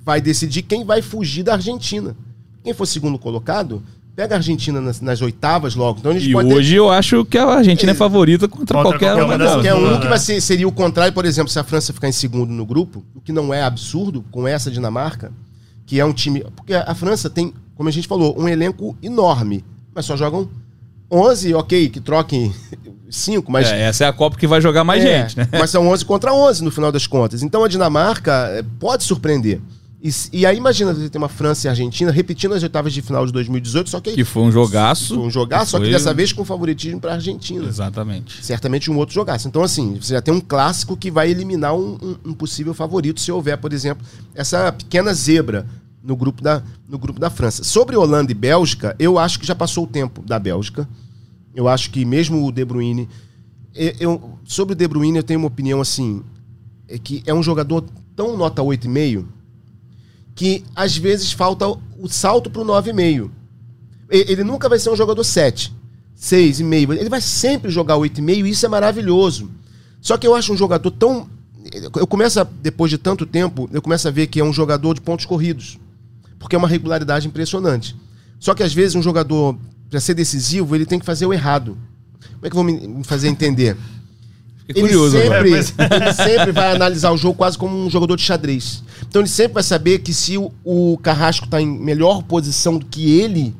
vai decidir quem vai fugir da Argentina. Quem for segundo colocado, pega a Argentina nas, nas oitavas logo. Então a gente
E
pode ter-
hoje eu acho que a Argentina é favorita contra,
Contra
qualquer,
qualquer
uma
é um que
né?
vai ser, seria o contrário, por exemplo, se a França ficar em segundo no grupo, o que não é absurdo com essa Dinamarca, que é um time. Porque a França tem, como a gente falou, um elenco enorme, mas só jogam 11, ok, que troquem 5, mas.
É, essa é a Copa que vai jogar mais
É,
gente, né?
Mas são 11 contra 11 no final das contas. Então a Dinamarca eh, pode surpreender. E, e aí imagina você ter uma França e Argentina repetindo as oitavas de final de 2018, só que,
Que foi um jogaço.
foi um jogaço, só que dessa vez com favoritismo para a Argentina
Exatamente.
certamente um outro jogaço. Então, assim, você já tem um clássico que vai eliminar um, um- um possível favorito se houver, por exemplo, essa pequena zebra no grupo, da, no grupo da França. Sobre Holanda e Bélgica, eu acho que já passou o tempo da Bélgica. Eu acho que mesmo o De Bruyne... eu- eu- sobre o De Bruyne, eu tenho uma opinião assim, é que é um jogador tão nota 8,5 que às vezes falta o salto para o 9,5. E- Ele nunca vai ser um jogador 7, 6,5. Ele vai sempre jogar 8,5 e isso é maravilhoso. Só que eu acho um jogador tão. Eu começo, a, depois de tanto tempo, eu começo a ver que é um jogador de pontos corridos. Porque é uma regularidade impressionante. Só que às vezes um jogador, para ser decisivo, ele tem que fazer o errado. Como é que eu vou me fazer entender?
Fiquei curioso
ele sempre, ele sempre vai analisar o jogo quase como um jogador de xadrez. Então ele sempre vai saber que se o, o Carrasco está em melhor posição do que ele,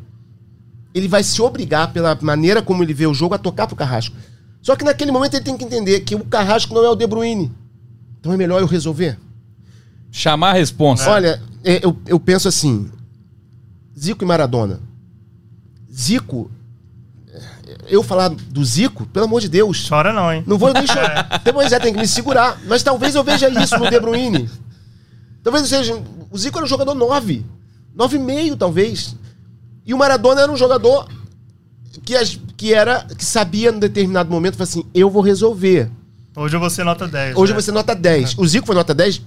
ele vai se obrigar, pela maneira como ele vê o jogo, a tocar pro Carrasco. Só que naquele momento ele tem que entender que o Carrasco não é o De Bruyne. Então é melhor eu resolver.
Chamar a responsa.
Olha, é, eu, eu penso assim: Zico e Maradona. Zico. Eu falar do Zico, pelo amor de Deus.
Chora não, hein?
Não vou nem chorar. Pois é, tem que me segurar. Mas talvez eu veja isso no De Bruyne. Talvez eu seja. O Zico era um jogador 9. 9,5, talvez. E o Maradona era um jogador que, as- que era. que sabia num determinado momento, assim: eu vou resolver.
Hoje ser nota 10.
Hoje
né?
você nota 10. O Zico foi nota 10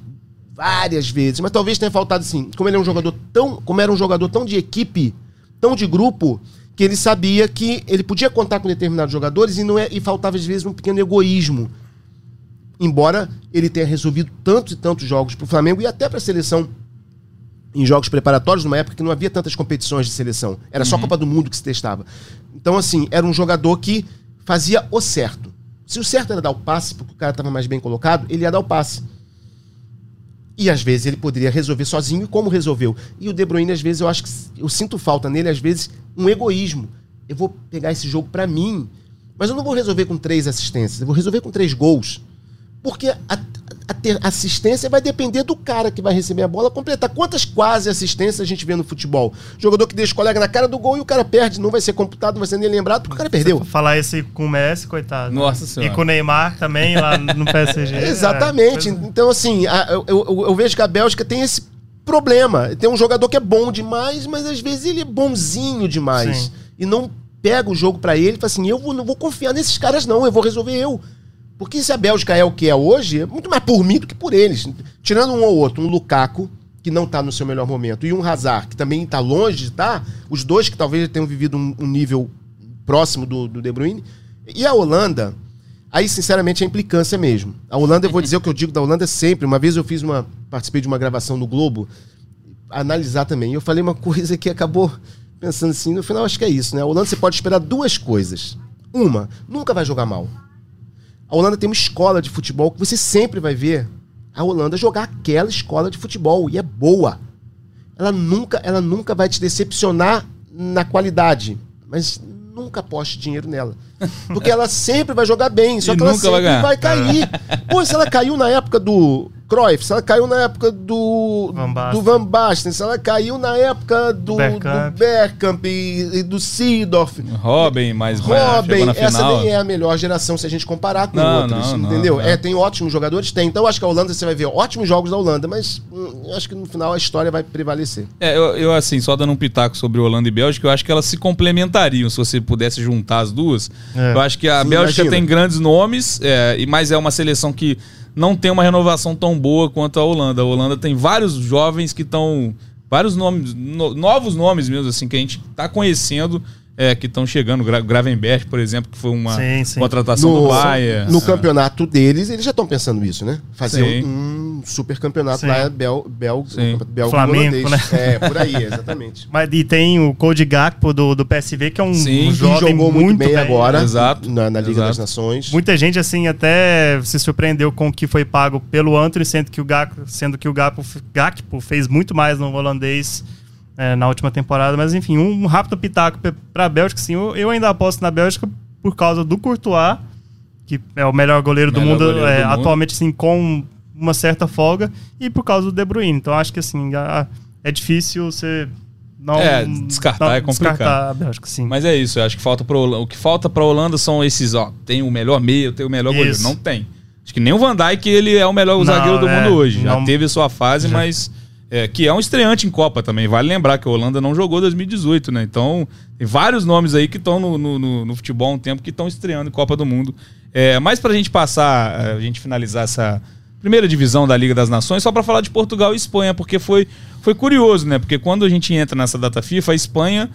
várias vezes, mas talvez tenha faltado assim, como ele é um jogador tão, como era um jogador tão de equipe, tão de grupo, que ele sabia que ele podia contar com determinados jogadores e não é, e faltava às vezes um pequeno egoísmo. Embora ele tenha resolvido tantos e tantos jogos pro Flamengo e até pra seleção em jogos preparatórios, numa época que não havia tantas competições de seleção. Era só Copa do Mundo que se testava. Então, assim, era um jogador que fazia o certo. Se o certo era dar o passe, porque o cara estava mais bem colocado, ele ia dar o passe. E às vezes ele poderia resolver sozinho, como resolveu. E o De Bruyne, às vezes, eu acho que eu sinto falta nele, às vezes, um egoísmo. Eu vou pegar esse jogo pra mim, mas eu não vou resolver com três assistências, eu vou resolver com três gols. Porque a, a ter- assistência vai depender do cara que vai receber a bola completar. Quantas quase assistências a gente vê no futebol? Jogador que deixa o colega na cara do gol e o cara perde, não vai ser computado, não vai ser nem lembrado porque o cara perdeu.
Falar esse com o Messi, coitado. né?
Nossa Senhora.
E com o Neymar também, lá no PSG.
Exatamente.
É, pois é.
Então, assim, a- eu, eu- eu vejo que a Bélgica tem esse problema. Tem um jogador que é bom demais, mas às vezes ele é bonzinho demais.
Sim.
E não pega o jogo pra ele e fala assim: eu vou- não vou confiar nesses caras, não, eu vou resolver eu. Porque se a Bélgica é o que é hoje, é muito mais por mim do que por eles. Tirando um ou outro, um Lukaku, que não tá no seu melhor momento, e um Hazard, que também tá longe de estar, os dois que talvez tenham vivido um, um nível próximo do, do De Bruyne. E a Holanda, aí sinceramente é implicância mesmo. A Holanda, eu vou dizer o que eu digo da Holanda sempre. Uma vez eu fiz uma. participei de uma gravação no Globo, analisar também. Eu falei uma coisa que acabou pensando assim, no final acho que é isso, né? A Holanda você pode esperar duas coisas. Uma, nunca vai jogar mal. A Holanda tem uma escola de futebol que você sempre vai ver a Holanda jogar aquela escola de futebol e é boa. Ela nunca, ela nunca vai te decepcionar na qualidade, mas nunca aposte dinheiro nela. Porque ela sempre vai jogar bem, só
E
que ela
nunca vai
sempre
ganhar.
vai cair. Pô, se ela caiu na época do Cruyff, se ela caiu na época do
Van Basten.
do Van Basten, se ela caiu na época do, do
Bergkamp.
E, e do Seedorf,
Robin, chegou
Robin,
na
essa
final.
nem é a melhor geração se a gente comparar com
Não,
outras,
não,
entendeu?
não.
É, tem ótimos jogadores, tem. Então eu acho que a Holanda você vai ver ótimos jogos da Holanda, mas hum, eu acho que no final a história vai prevalecer.
É, eu, eu, assim, só dando um pitaco sobre Holanda e Bélgica, eu acho que elas se complementariam se você pudesse juntar as duas.
É.
Eu acho que a
Sim,
Bélgica
imagina.
tem grandes nomes, é, e mas é uma seleção que não tem uma renovação tão boa quanto a Holanda. A Holanda tem vários jovens que estão. Vários nomes, no- novos nomes mesmo, assim, que a gente tá conhecendo, é, que estão chegando. Gra Gravenberg, por exemplo, que foi uma
Sim, sim.
contratação do Bayern.
no
É.
campeonato deles, eles já estão pensando isso, né? Fazer
Sim.
um, super campeonato
Sim.
lá, bel, bel,
Sim.
belgo
Flamengo,
holandês. É, por aí, exatamente.
Mas e tem o Code Gakpo do, do PSV, que é um,
Sim,
um
que
jovem
jogou muito bem agora
Exato,
na, na Liga
exato.
das Nações.
Muita gente, assim, até se surpreendeu com o que foi pago pelo Antony, sendo que o Gakpo, sendo que o Gakpo, Gakpo fez muito mais no holandês é, na última temporada. Mas, enfim, um rápido pitaco pe- pra Bélgica, sim. Eu, eu ainda aposto na Bélgica por causa do Courtois, que é o melhor goleiro do
Melhor
mundo
goleiro
é,
do mundo.
atualmente, sim, com uma certa folga, e por causa do De Bruyne. Então, acho que, assim, a- é difícil você não...
É, descartar é complicado.
Descartar a Bélgica, sim.
Mas é isso, eu acho que falta Holan- o que falta pra Holanda são esses, ó, tem o melhor meio, tem o melhor goleiro.
Isso.
Não tem. Acho que nem o Van Dijk, ele é o melhor
Não,
zagueiro do
é,
mundo hoje. Já
não-
teve sua fase,
Já.
mas é, que é um estreante em Copa também. Vale lembrar que a Holanda não jogou 2018, né? Então, tem vários nomes aí que estão no, no, no- futebol há um tempo que estão estreando em Copa do Mundo. É, mas pra gente passar, é, a gente finalizar essa primeira divisão da Liga das Nações, só pra falar de Portugal e Espanha, porque foi, foi curioso, né? Porque quando a gente entra nessa data FIFA, a Espanha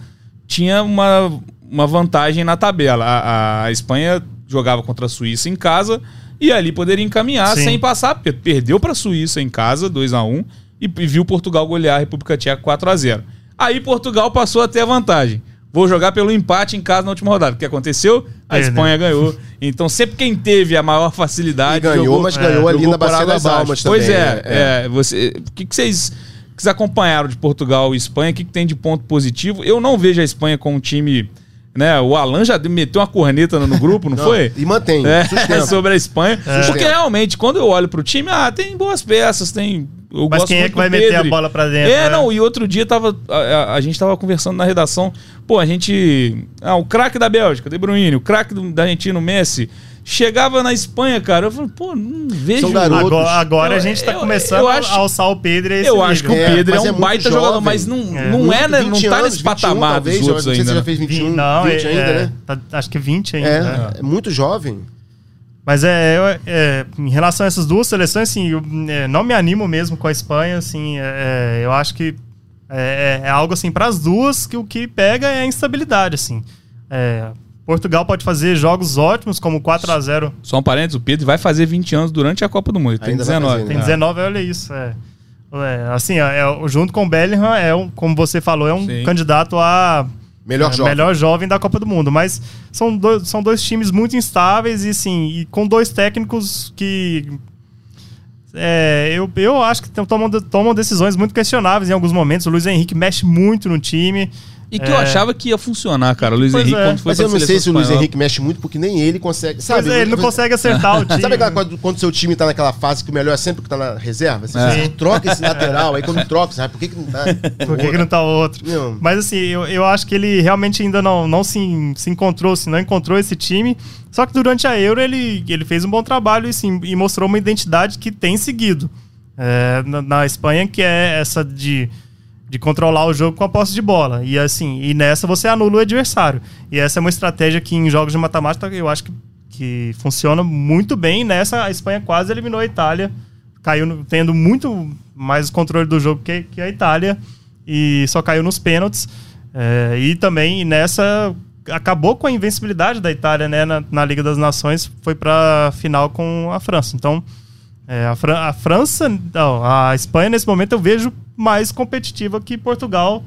tinha uma, uma vantagem na tabela. A, a- a Espanha jogava contra a Suíça em casa e ali poderia encaminhar
Sim.
sem passar, porque perdeu para a Suíça em casa, 2 a 1 e, e viu Portugal golear a República Tcheca 4 a 0 Aí Portugal passou a ter a vantagem. Vou jogar pelo empate em casa na última rodada. O que aconteceu? A
Perdeu.
Espanha ganhou. Então, sempre quem teve a maior facilidade.
E ganhou,
jogou-
mas
é,
ganhou ali
jogou
na Bacia das. Almas
Pois
também.
é, é. você, o que, que vocês, que vocês acompanharam de Portugal e Espanha? O que, que tem de ponto positivo? Eu não vejo a Espanha com um time. Né, o Alan já meteu uma corneta no, grupo, não,
Não,
foi?
E mantém,
É,
sustenta.
sobre a Espanha.
Sustenta.
Porque realmente, quando eu olho pro time, ah, tem boas peças, tem eu
Mas
gosto
quem é que vai
do
meter a bola pra dentro?
É,
né?
não, e outro dia tava, a, a- a gente tava conversando na redação. Pô, a gente. Ah, o craque da Bélgica, De Bruyne, o craque do- da Argentina, o Messi. Chegava na Espanha, cara. Eu falei, pô, não vejo.
Agora, agora
Eu-
a gente tá
eu-
começando
eu acho-
a alçar o Pedro a esse
Eu acho que o
nível.
É,
Pedro é,
mas é
um
muito
baita
jovem.
jogador, mas não,
É.
não é, né? Não
20
tá
anos,
nesse
21
patamar
talvez,
dos outros
não sei
ainda.
se já
né?
fez 21,
não,
20
é-
ainda,
é,
né?
tá- acho que 20 ainda.
É,
né?
é muito jovem.
Mas é, é- é, em relação a essas duas seleções, assim, eu é, não me animo mesmo com a Espanha, assim, é, é, eu acho que é, é- é algo assim para as duas que o que pega é a instabilidade, assim. É, Portugal pode fazer jogos ótimos, como 4 a 0
Só um parênteses, o Pedro vai fazer 20 anos durante a Copa do Mundo. Ele tem
Ainda vai
19.
fazer,
Tem
É.
19, olha isso. É. É, assim, é, junto com o Bellingham, é um, como você falou, é um
Sim.
candidato a
Melhor
é,
jovem.
melhor jovem da Copa do Mundo. Mas são dois, são dois times muito instáveis e, assim, e com dois técnicos que. é, eu, eu acho que tomam, tomam decisões muito questionáveis em alguns momentos. O Luiz Henrique mexe muito no time.
E que eu
É.
achava que ia funcionar, cara. O Luiz
Pois
Henrique,
é.
quando foi
Mas eu não sei se o Luiz Henrique mexe muito, porque nem ele consegue. Sabe,
Pois é, ele não consegue acertar o time.
Sabe aquela quando, quando seu time tá naquela fase que o melhor é sempre que tá na reserva? Você,
É.
você troca esse lateral, aí quando troca, você sabe por que, que não tá?
Por que, que não tá o outro?
Não.
Mas assim, eu, eu acho que ele realmente ainda não, não se, se encontrou, se não encontrou esse time. Só que durante a Euro ele, ele fez um bom trabalho e, sim, e mostrou uma identidade que tem seguido. É, na, na Espanha, que é essa de, de controlar o jogo com a posse de bola. E assim, e nessa você anula o adversário. E essa é uma estratégia que em jogos de mata-mata eu acho que, que funciona muito bem. Nessa, a Espanha quase eliminou a Itália, caiu no- tendo muito mais controle do jogo que, que a Itália, e só caiu nos pênaltis. É, e também nessa acabou com a invencibilidade da Itália né, na, na Liga das Nações, foi para final com a França. Então, é, a, Fran- a França, não, a Espanha nesse momento eu vejo mais competitiva que Portugal,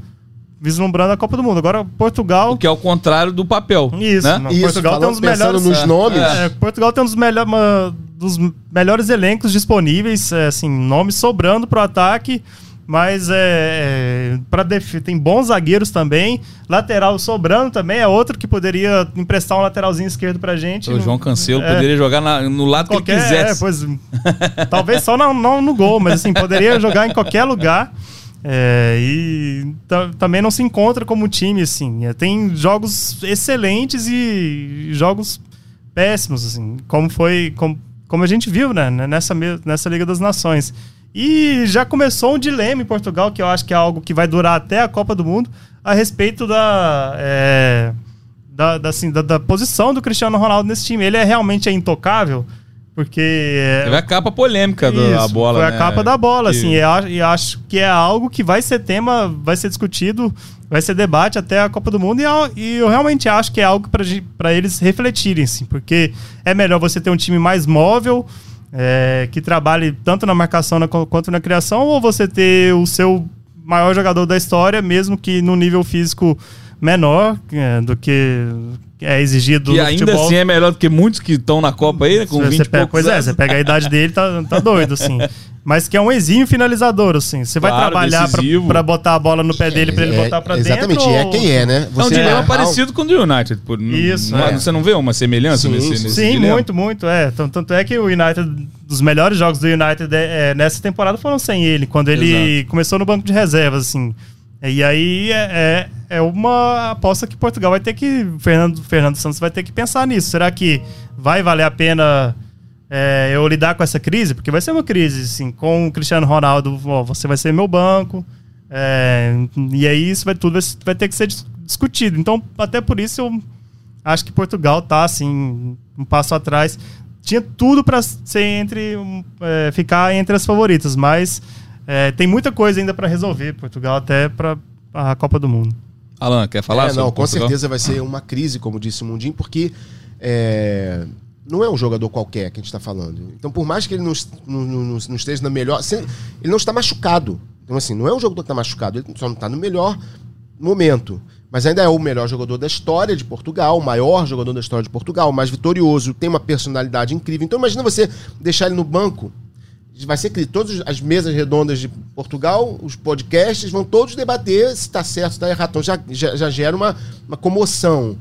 vislumbrando a Copa do Mundo. Agora, Portugal.
O que é o contrário do papel.
Isso,
né?
Isso,
Portugal tem um dos
pensando
melhores-
nos nomes.
É, Portugal tem um dos, melhor, uma- dos melhores elencos disponíveis, é, assim, nomes sobrando pro ataque, mas é, é, def- tem bons zagueiros também, lateral sobrando também, é outro que poderia emprestar um lateralzinho esquerdo pra gente.
O João Cancelo
É.
poderia jogar na- no lado
Qualquer,
que ele
é,
quisesse.
pois, talvez só não, não no gol, mas assim, poderia jogar em qualquer lugar. É, e ta- também não se encontra como time, assim. É, tem jogos excelentes e jogos péssimos, assim. Como foi. Como, como a gente viu, né? Nessa, nessa Liga das Nações. E já começou um dilema em Portugal, que eu acho que é algo que vai durar até a Copa do Mundo, a respeito da. é, da, da, assim, da, da posição do Cristiano Ronaldo nesse time. Ele é realmente é intocável, porque. é,
Teve a capa polêmica da
isso,
bola.
Foi
né?
a capa da bola,
Que-
assim. E e acho que é algo que vai ser tema, vai ser discutido, vai ser debate até a Copa do Mundo. E, é- e eu realmente acho que é algo para eles refletirem, assim. Porque é melhor você ter um time mais móvel, é, que trabalhe tanto na marcação na- quanto na criação, ou você ter o seu maior jogador da história, mesmo que no nível físico menor é, do que é exigido no
ainda
futebol.
assim é melhor do que muitos que estão na Copa aí, né, com
Você
20 e
pega, pois é,
anos.
você pega a idade dele, tá, tá doido, assim. Mas que é um exímio finalizador, assim. Você vai
Claro,
trabalhar pra botar a bola no pé dele, pra ele
É,
botar pra
exatamente,
dentro.
é
ou-
quem é, né?
É um
Você
dilema
é-
parecido com o do United. N-
Isso,
não-
é.
Você não vê uma semelhança
Sim,
nesse, nesse
Sim,
dilema?
muito, muito, é. Tanto, tanto é que o United, dos melhores jogos do United é, é, nessa temporada foram sem ele, quando ele começou no banco de reservas, assim. E aí é, é, é uma aposta que Portugal vai ter que. Fernando, Fernando Santos vai ter que pensar nisso. Será que vai valer a pena é, eu lidar com essa crise? Porque vai ser uma crise, assim, com o Cristiano Ronaldo, ó, você vai ser meu banco. é, e aí isso vai tudo vai, ter que ser dis- discutido. Então, até por isso eu acho que Portugal tá assim um passo atrás. Tinha tudo para ser entre é, ficar entre as favoritas, mas é, tem muita coisa ainda para resolver Portugal até para a Copa do Mundo.
Alan, quer falar
É,
sobre
não, com
Portugal?
certeza vai ser uma crise, como disse o Mundinho, porque é, não é um jogador qualquer que a gente está falando. Então, por mais que ele não, não- não- não- esteja na melhor. se- Ele não está machucado. Então, assim, não é um jogador que está machucado, ele só não está no melhor momento. Mas ainda é o melhor jogador da história de Portugal, o maior jogador da história de Portugal, o mais vitorioso, tem uma personalidade incrível. Então, imagina você deixar ele no banco. Vai ser que todas as mesas redondas de Portugal, os podcasts, vão todos debater se está certo, se está errado. Então já, já, já gera uma, uma comoção.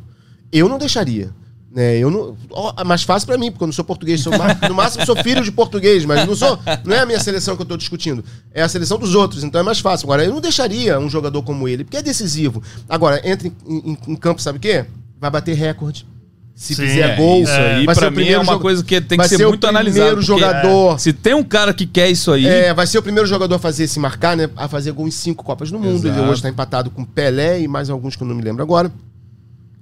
Eu não deixaria. Né, eu não, ó, é mais fácil pra mim, porque eu não sou português, sou no máximo sou filho de português, mas não sou, não é a minha seleção que eu tô discutindo, é a seleção dos outros, então é mais fácil. Agora, eu não deixaria um jogador como ele, porque é decisivo. Agora, entra em, em- em campo, sabe o quê? Vai bater recorde. Se
Sim,
fizer
É,
gol,
isso aí
vai
pra mim é uma coisa que tem que ser,
ser o
muito analisado.
primeiro jogador-
Se tem um cara que quer isso aí,
É, vai ser o primeiro jogador a fazer se marcar, né? A fazer gol em cinco Copas do Mundo.
Exato.
Ele hoje tá empatado com Pelé e mais alguns que eu não me lembro agora.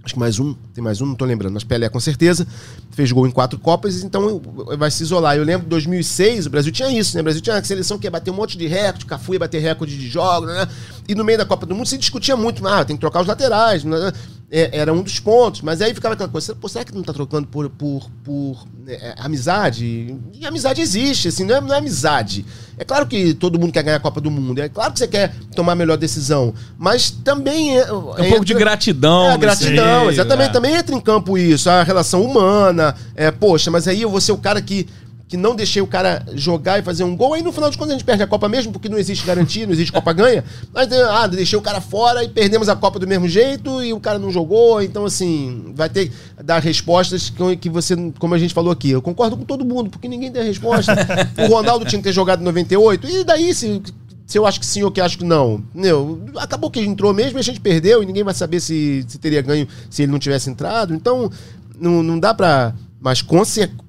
Acho que mais um, tem mais um, não tô lembrando, mas Pelé com certeza. Fez gol em quatro Copas, então vai se isolar. Eu lembro de 2006, o Brasil tinha isso, né? O Brasil tinha uma seleção que ia bater um monte de recorde, Cafu ia bater recorde de jogos, né? E no meio da Copa do Mundo se discutia muito, ah, tem que trocar os laterais, né? É, era um dos pontos, mas aí ficava aquela coisa, pô, será que não tá trocando por, por, por é, amizade? E amizade existe, assim, não é, não é amizade. É claro que todo mundo quer ganhar a Copa do Mundo, é claro que você quer tomar a melhor decisão, mas também é,
é um pouco de gratidão.
é, gratidão, exatamente.
né?
Também entra em campo isso, a relação humana. É, poxa, mas aí eu vou ser o cara que, que não deixei o cara jogar e fazer um gol. Aí no final de contas a gente perde a Copa mesmo, porque não existe garantia, não existe Copa ganha. Mas, ah, deixei o cara fora e perdemos a Copa do mesmo jeito e o cara não jogou. Então, assim, vai ter que dar respostas que, que você, como a gente falou aqui. Eu concordo com todo mundo, porque ninguém tem a resposta. o Ronaldo tinha que ter jogado em 98. E daí, se se eu acho que sim ou que acho que não. Meu, acabou que ele entrou mesmo e a gente perdeu e ninguém vai saber se, se teria ganho se ele não tivesse entrado. Então, não, não dá pra. Mas com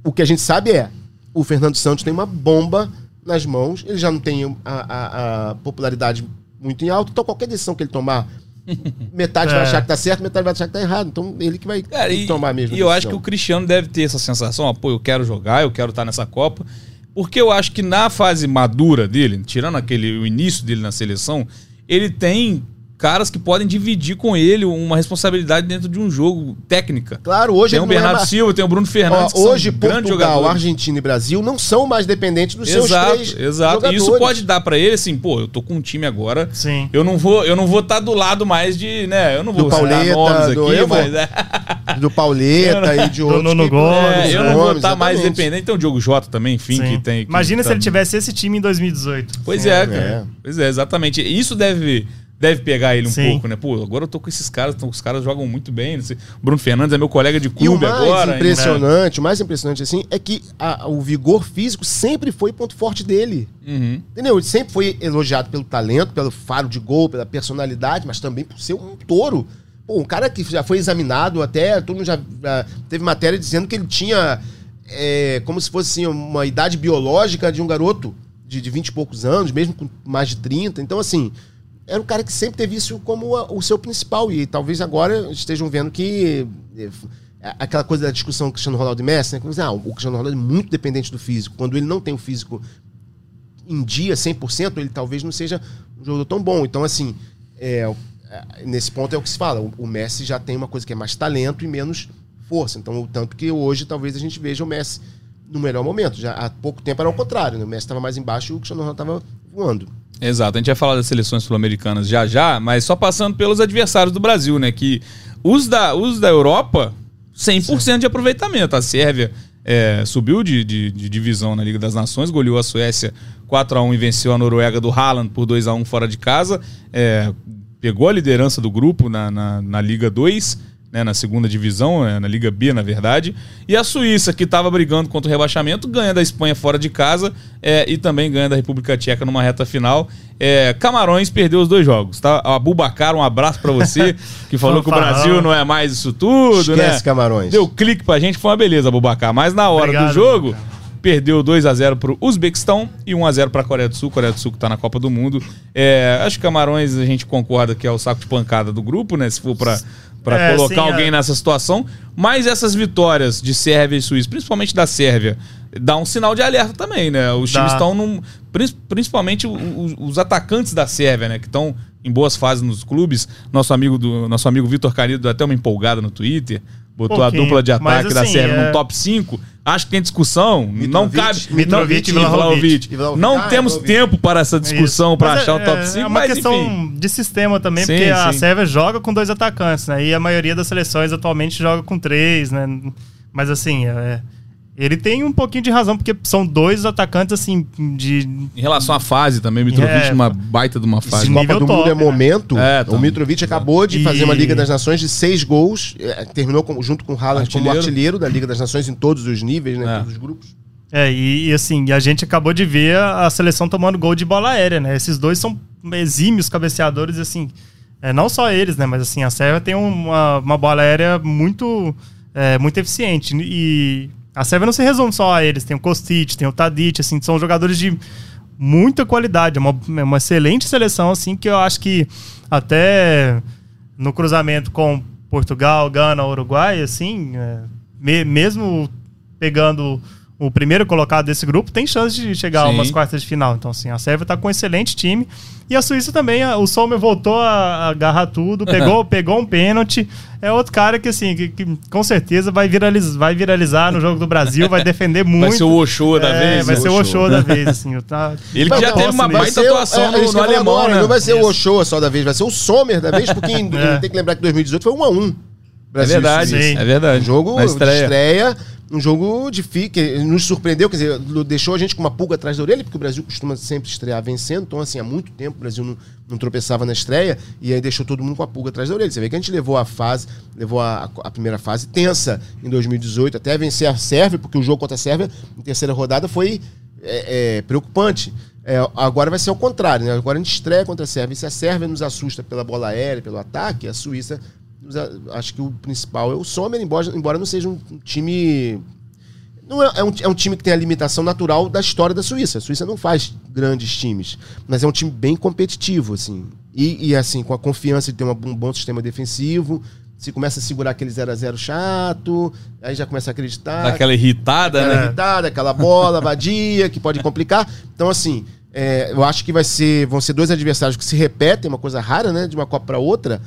o que a gente sabe é: o Fernando Santos tem uma bomba nas mãos, ele já não tem a, a- a popularidade muito em alta, então qualquer decisão que ele tomar, metade vai
É.
achar que tá certo, metade vai achar que tá errado. Então, ele que vai
Cara, e,
tomar mesmo.
e eu
a
acho que o. Cristiano deve ter essa sensação, ó, pô, eu quero jogar, eu quero estar nessa Copa. Porque eu acho que na fase madura dele, tirando aquele o início dele na seleção, ele tem caras que podem dividir com ele uma responsabilidade dentro de um jogo técnica.
Claro, hoje
Tem o
é
Bernardo
mais-
Silva, tem o Bruno
Ó,
Fernandes, que
hoje, Portugal,
jogadores.
Argentina e Brasil não são mais dependentes dos seus
Exato,
três
exato. E
jogadores.
isso pode dar pra ele assim, pô, eu tô com um time agora.
Sim.
Eu não vou, eu não vou estar do lado mais de, né, eu não
Do
vou citar
Pauleta,
nomes
do-
aqui,
vou-
mas é,
do Pauleta e de outros.
Nuno
que-
Gomes,
é, eu
né?
não vou
Gomes,
estar mais
exatamente.
dependente. Tem o Diogo Jota também, enfim,
Sim.
que tem. que
Imagina se
tá-
ele tivesse esse time em 2018.
Pois
Sim.
é, cara.
É.
Pois é, exatamente. Isso deve, deve pegar ele um
Sim.
pouco, né? Pô, agora eu tô com esses caras, então os caras jogam muito bem. não sei. Bruno Fernandes é meu colega de
E o
clube
mais
agora. né?
impressionante, o mais impressionante assim, é que a- o vigor físico sempre foi ponto forte dele.
Uhum.
Entendeu? Ele sempre foi elogiado pelo talento, pelo faro de gol, pela personalidade, mas também por ser um touro. Pô, um cara que já foi examinado até, todo mundo já, já teve matéria dizendo que ele tinha é, como se fosse assim, uma idade biológica de um garoto de, de 20 e poucos anos, mesmo com mais de 30. Então, assim, era um cara que sempre teve isso como a- o seu principal. E talvez agora estejam vendo que. é, Aquela coisa da discussão Cristiano Ronaldo e Messi, né? Ah, o Cristiano Ronaldo é muito dependente do físico. Quando ele não tem o físico em dia 100%, ele talvez não seja um jogador tão bom. Então, assim, é, nesse ponto é o que se fala. O, o Messi já tem uma coisa que é mais talento e menos força. Então, o tanto que hoje talvez a gente veja o Messi no melhor momento. Já há pouco tempo era o contrário, né? O Messi estava mais embaixo e o Cristiano Ronaldo estava voando.
Exato, a gente vai falar das seleções sul-americanas já já, mas só passando pelos adversários do Brasil, né? Que os da, os da Europa, 100% de aproveitamento. A Sérvia é, subiu de, de- de divisão na Liga das Nações, goleou a Suécia 4x1 e venceu a Noruega do Haaland por 2x1 fora de casa. É, pegou a liderança do grupo na, na, na Liga 2. Né, na segunda divisão, é, na Liga B, na verdade. E a Suíça, que estava brigando contra o rebaixamento, ganha da Espanha fora de casa é, e também ganha da República Tcheca numa reta final. É, Camarões perdeu os dois jogos, tá? Abubacar, um abraço pra você, que falou que o. Brasil não é mais isso tudo,
Esquece,
né?
Camarões.
Deu clique pra gente, foi uma beleza, Abubacar. Mas na hora
Obrigado,
do jogo, perdeu 2 a 0 pro Uzbequistão e 1 a 0 pra Coreia do Sul. Coreia do Sul que tá na Copa do Mundo. É, acho que Camarões a gente concorda que é o saco de pancada do grupo, né? Se for pra, pra
É,
colocar
sim,
alguém
é.
nessa situação. Mas essas vitórias de Sérvia e Suíça, principalmente da Sérvia, dá um sinal de alerta também, né? Os
Dá.
times estão num. prin- Principalmente o- o- os atacantes da Sérvia, né? Que estão em boas fases nos clubes. Nosso amigo do nosso amigo Vitor Carido deu até uma empolgada no Twitter. Botou a dupla de ataque
Mas,
da
assim,
Sérvia
é-
no top 5. Acho que tem discussão. não
Mitrovic,
cabe.
Mitrovic
não,
e Vlahovic.
E Vlahovic.
Não
Ah,
temos
Vlahovic.
tempo para essa discussão para achar
é,
o top
é
5,
uma
mas
questão
enfim.
de sistema também,
Sim,
porque a
sim.
Sérvia joga com dois atacantes, né? E a maioria das seleções atualmente joga com três, né? Mas assim, é, ele tem um pouquinho de razão, porque são dois atacantes, assim, de.
Em relação à fase também, Mitrovic
É,
uma baita de uma fase.
Copa do
top,
Mundo é
né?
momento.
É,
o
tá.
Mitrovic acabou de
E-
fazer uma Liga das Nações de seis gols. é, terminou com- junto com o Haaland como
Artilheiro.
artilheiro da Liga das Nações em todos os níveis, né?
É.
Todos os grupos.
É, e, e, assim, a gente acabou de ver a, a seleção tomando gol de bola aérea, né? Esses dois são exímios cabeceadores, assim. É, não só eles, né? Mas assim, a Sérvia tem uma, uma bola aérea muito, é, muito eficiente. E a Sérvia não se resume só a eles. Tem o Kostic, tem o Tadic, assim, são jogadores de muita qualidade. É uma, é uma excelente seleção, assim, que eu acho que até no cruzamento com Portugal, Gana, Uruguai, assim, é, me- mesmo pegando o primeiro colocado desse grupo, tem chance de chegar a
Sim.
umas quartas de final. Então, assim, a Sérvia está com um excelente time. E a Suíça também, a- o Sommer voltou a a agarrar tudo, pegou, pegou um pênalti. É outro cara que, assim, que, que com certeza vai, viraliz, vai viralizar no jogo do Brasil, vai defender muito.
Vai ser o Ochoa da
É,
vez.
vai
né?
ser o Ochoa da vez, assim. Tá,
Ele que já teve uma
vai
baita
ser o-
atuação
é,
no, no alemão,
agora,
né?
Não vai ser o
Isso.
Ochoa só da vez, vai ser o Sommer da vez, porque em-
É.
tem que lembrar que 2018 foi 1 a 1
É
Brasil e
verdade,
Suíça.
É verdade.
Um jogo
Na
de
estreia.
estreia, um jogo difícil, que nos surpreendeu, quer dizer, deixou a gente com uma pulga atrás da orelha, porque o Brasil costuma sempre estrear vencendo, então assim, há muito tempo o Brasil não, não tropeçava na estreia, e aí deixou todo mundo com a pulga atrás da orelha. Você vê que a gente levou a fase, levou a, a primeira fase tensa em 2018, até vencer a Sérvia, porque o jogo contra a Sérvia, em terceira rodada, foi é, é, preocupante. É, agora vai ser o contrário, né? Agora a gente estreia contra a Sérvia, e se a Sérvia nos assusta pela bola aérea, pelo ataque, a Suíça acho que o principal é o Sommer, embora, embora não seja um time. Não é, é um, é um time que tem a limitação natural da história da Suíça. A Suíça não faz grandes times, mas é um time bem competitivo, assim. E, e, assim, com a confiança de ter uma- um bom sistema defensivo. Se começa a segurar aquele 0 a 0 chato, aí já começa a acreditar.
Dá aquela irritada,
Aquela
né?
irritada, aquela bola vadia que pode complicar. Então, assim, é, eu acho que vai ser, vão ser dois adversários que se repetem, uma coisa rara, né? De uma Copa para outra.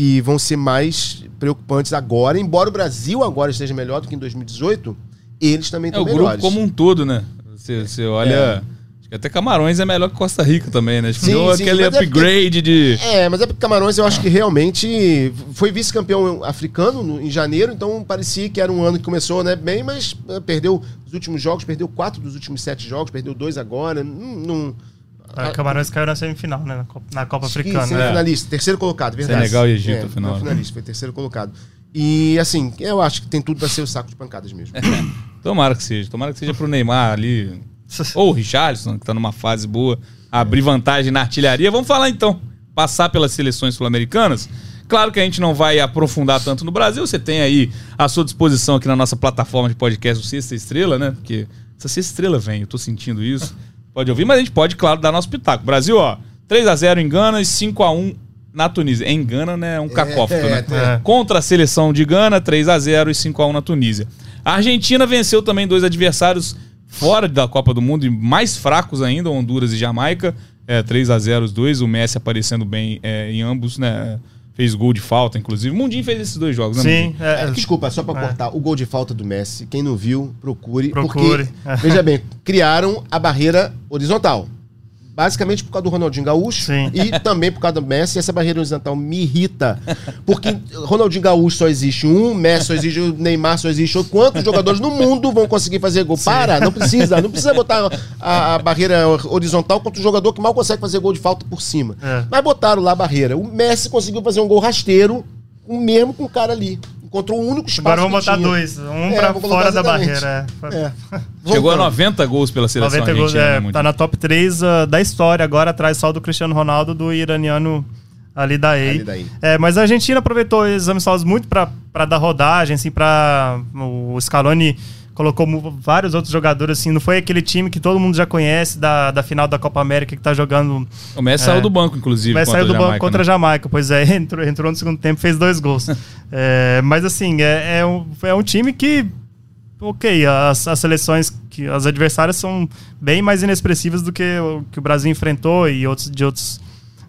E vão ser mais preocupantes agora. Embora o Brasil agora esteja melhor do que em 2018, eles também
É
estão
o grupo como um todo, né? Você, você olha. Que até Camarões é melhor que Costa Rica também, né? Que
Sim,
deu
sim,
aquele
é porque-
upgrade de.
É, mas é porque Camarões eu acho que realmente foi vice-campeão africano no- em janeiro, então parecia que era um ano que começou né, bem, mas eh, perdeu os últimos jogos, perdeu quatro dos últimos sete jogos, perdeu dois agora. Não, não,
A Camarões caiu na semifinal, né? Na Copa, na Copa Africana. né?
Semifinalista, terceiro colocado, verdade.
Senegal e Egito,
é,
afinal.
Não, finalista, foi terceiro colocado. E assim, eu acho que tem tudo pra ser o saco de pancadas mesmo.
Tomara que seja. Tomara que seja pro Neymar ali. Ou o Richarlison, que tá numa fase boa, abrir vantagem na artilharia. Vamos falar então. Passar pelas seleções sul-americanas. Claro que a gente não vai aprofundar tanto no Brasil. Você tem aí à sua disposição aqui na nossa plataforma de podcast o Sexta Estrela, né? Porque essa Sexta Estrela vem, eu tô sentindo isso. Pode ouvir, mas a gente pode, claro, dar nosso pitaco. Brasil, ó, 3x0 em Gana e 5x1 na Tunísia. Em Gana, né? É um cacófato,
é,
né?
é.
Contra a seleção de Gana, 3x0 e 5x1 na Tunísia. A Argentina venceu também dois adversários fora da Copa do Mundo e mais fracos ainda, Honduras e Jamaica. É, 3x0 os dois, o Messi aparecendo bem é, em ambos, né? Fez gol de falta, inclusive. O Mundinho fez esses dois jogos, né?
Sim,
Mundinho?
é,
É, desculpa, só pra
É.
cortar, o gol de falta do Messi, quem não viu, procure.
Procure.
Porque, veja bem, criaram a barreira horizontal. Basicamente por causa do Ronaldinho Gaúcho
Sim.
e também por causa do Messi. Essa barreira horizontal me irrita. Porque Ronaldinho Gaúcho só existe um, Messi só existe um, Neymar só existe outro. Quantos jogadores no mundo vão conseguir fazer gol? Para, não precisa. Não precisa botar a, a barreira horizontal contra um jogador que mal consegue fazer gol de falta por cima.
É.
Mas botaram lá a barreira. O Messi conseguiu fazer um gol rasteiro, o mesmo com o cara ali. Encontrou o único espaço
Agora vamos botar
tinha.
dois. Um
É,
pra fora da barreira. É.
É.
Chegou a
Voltando.
90 gols pela seleção
90 gols,
argentina.
é,
né, Mundinho?
tá na top 3 ah, da história agora, atrás só do Cristiano Ronaldo, do iraniano ali da EI.
Ali daí.
É, mas a Argentina aproveitou os amistosos muito para dar rodagem, assim, para o Scaloni colocou vários outros jogadores, assim, não foi aquele time que todo mundo já conhece da, da final da Copa América que tá jogando
O Messi
É.
saiu do banco, inclusive.
Mas
contra
saiu do
a
banco
Jamaica,
contra a
né?
Jamaica, pois é, entrou, entrou no segundo tempo fez dois gols. É, mas assim, é, é um, é um time que, ok, as, as seleções, que as adversárias são bem mais inexpressivas do que o que o Brasil enfrentou e outros, de, outros,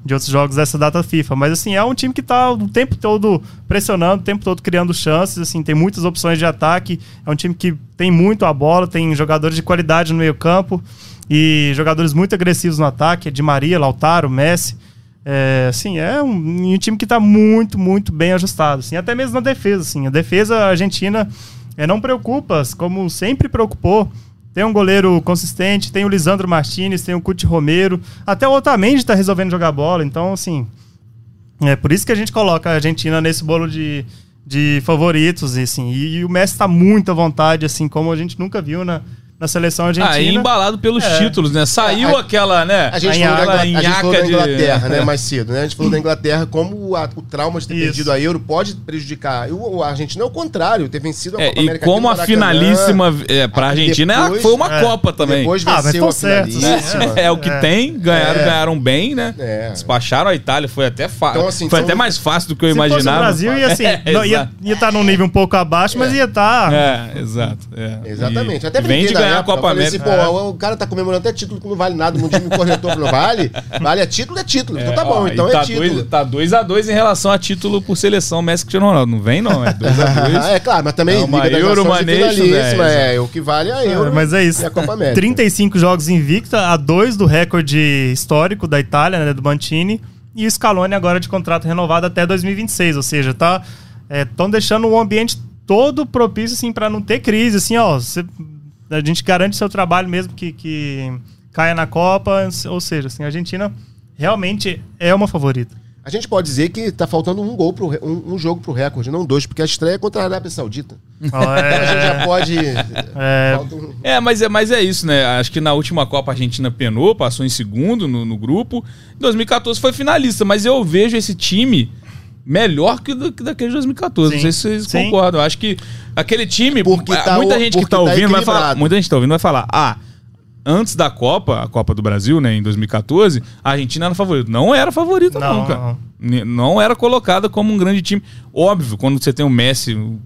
de outros jogos dessa data FIFA. Mas assim, é um time que está o tempo todo pressionando, o tempo todo criando chances, assim, tem muitas opções de ataque, é um time que tem muito a bola, tem jogadores de qualidade no meio campo e jogadores muito agressivos no ataque, de Maria, Lautaro, Messi. É, assim, é um, um time que está muito, muito bem ajustado. Assim, até mesmo na defesa. Assim, a defesa argentina é, não preocupa, como sempre preocupou. Tem um goleiro consistente, tem o Lisandro Martinez, tem o Cuti Romero, até o Otamendi tá resolvendo jogar bola, então assim, é por isso que a gente coloca a Argentina nesse bolo de, de favoritos, assim, e, e o Messi tá muito à vontade, assim, como a gente nunca viu na, na seleção argentina.
Aí embalado pelos
É.
títulos, né? Saiu
É, a-
aquela, né?
A gente, falou da, a gente falou da
de-
Inglaterra, né, mais cedo, né? A gente falou da Inglaterra como o, a- o trauma de ter
Isso.
perdido a Euro pode prejudicar. O, o Argentina é o contrário, ter vencido a
É,
Copa
e
América aqui
como a
Maracanã,
finalíssima é, pra Argentina ela
depois-
foi uma
é,
Copa também.
Depois
Ah, mas
venceu
tão
a finalíssima.
né?
É, o que
É.
tem, ganharam,
É.
ganharam bem, né?
É.
Despacharam a Itália, foi até fácil.
Então, assim,
foi até mais fácil do que eu
fosse o
imaginava.
Brasil, ia assim,
É,
não, ia estar num nível um pouco abaixo, mas ia estar.
É, exato. é.
Exatamente.
E
Até
vem de
na
ganhar a Copa América.
Assim, pô, o cara tá comemorando até título que não vale nada. O Mundinho me cornetou, falou, vale? Vale, é título, é título. então tá bom,
ó,
então
e
é
tá
título.
Dois, tá 2x2 em relação a título por seleção Messi Cristiano Ronaldo. Não vem, não. É 2x2.
é claro, mas também
É uma
Liga
Euro
finalíssima,
né?
é, o que vale é a Euro.
É, mas é isso.
E a Copa América.
35 jogos invicta, a dois do recorde histórico da Itália, né, do Mantini, e o Scaloni agora de contrato renovado até 2026, ou seja, tá estão deixando o ambiente todo propício assim para não ter crise, assim, ó, cê- a gente garante seu trabalho mesmo que, que caia na Copa, ou seja, assim, a Argentina realmente é uma favorita.
A gente pode dizer que tá faltando um gol pro, um, um jogo pro recorde, não dois, porque a estreia é contra a Arábia Saudita.
Ó,
Então a gente
é,
já pode.
É.
falta um-
É, mas é, mas é isso, né? Acho que na última Copa a Argentina penou, passou em segundo no, no grupo. Em 2014 foi finalista, mas eu vejo esse time melhor que, do, que daquele de 2014. Não
Sim.
sei se vocês
Sim.
concordam. Eu acho que aquele time.
Porque tá
muita gente que tá
tá
ouvindo vai falar. Muita gente tá ouvindo vai falar, ah. Antes da Copa, a Copa do Brasil, né, em 2014, a Argentina era favorita. Não era favorita, não,
Não,
cara.
não.
Não era colocada como um grande time. Óbvio, quando você tem o Messi, o-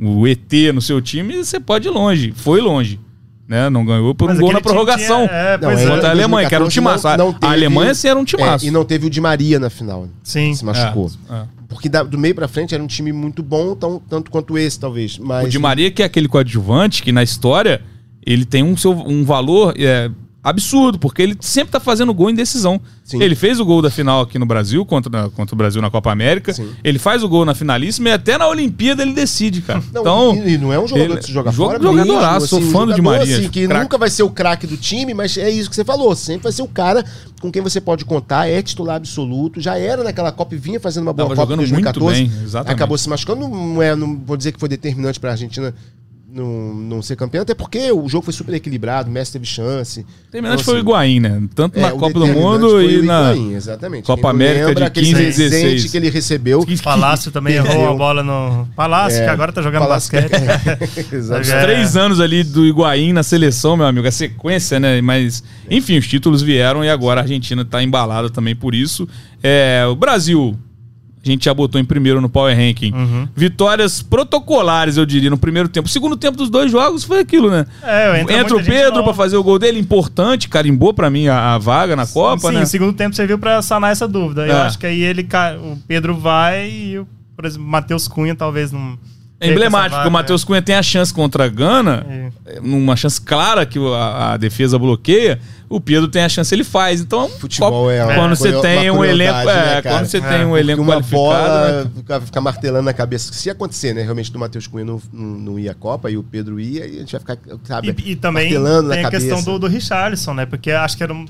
o ET no seu time, você pode ir longe. Foi longe. Né? Não ganhou por um
Mas
gol na prorrogação.
tinha- é,
Não, é,
é.
Contra a Alemanha, que era um
2014
timaço.
não- não
A Alemanha sim era um timaço.
É, e não teve o Di Maria na final.
Sim.
Se machucou.
É.
Porque da- do meio pra frente era um time muito bom, tão, tanto quanto esse, talvez. Mas,
O Di Maria, que é aquele coadjuvante, que na história ele tem um, seu, um valor é, absurdo, porque ele sempre tá fazendo gol em decisão.
Sim.
Ele fez o gol da final aqui no Brasil, contra, contra o Brasil na Copa América.
Sim.
Ele faz o gol na finalíssima e até na Olimpíada ele decide, cara.
Não,
então,
e, não é um jogador
ele-
de se jogar
jogo-
fora.
jogadoraço, sou
um
fã
jogador,
Maria,
Assim, que
craque.
nunca vai ser o craque do time, mas é isso que você falou. Sempre vai ser o cara com quem você pode contar, é titular absoluto. Já era naquela Copa e vinha fazendo uma boa
Tava
Copa em
jogando muito
2014.
bem, exatamente.
Acabou se machucando. Não, é, não vou dizer que foi determinante pra Argentina não, não ser campeã, até porque o jogo foi super equilibrado, o Messi teve chance.
terminante
Então,
foi o
assim,
Higuaín, né? Tanto na
é, o
Copa do Mundo e na
Higuaín, exatamente.
Copa América de
lembra, aquele
15 e
presente
16.
que ele recebeu.
Palácio também errou a bola no. Palácio,
É,
que agora tá jogando
Palácio-
basquete.
Exatamente.
É.
Três anos ali do Higuaín na seleção, meu amigo. A sequência, né? Mas, enfim, os títulos vieram e agora a Argentina tá embalada também por isso. É, o Brasil, a gente já botou em primeiro no Power Ranking.
Uhum.
Vitórias protocolares, eu diria, no primeiro tempo. O segundo tempo dos dois jogos foi aquilo, né?
É, entra
Entra o Pedro pra fazer o gol dele, importante, carimbou pra mim a, a vaga na Copa,
Sim,
né?
o segundo tempo serviu pra sanar essa dúvida. Eu
É.
acho que aí ele, o Pedro vai e, o, por exemplo, o Matheus Cunha talvez não.
É emblemático, porque o Matheus Cunha tem a chance contra a Gana,
É.
numa chance clara que a, a defesa bloqueia, o Pedro tem a chance, ele faz. Então,
Futebol é uma
quando você
curio-
tem
uma
um elenco, é,
né, cara?
quando você
É,
tem um elenco
uma
qualificado,
bola
né?
fica, fica martelando na cabeça. Se acontecer, né, realmente do Matheus Cunha não, não, não ia à Copa e o Pedro ia, aí a gente vai ficar, sabe,
E, e também
martelando
tem
na
a questão
cabeça.
do, do Richarlison, né? Porque acho que eram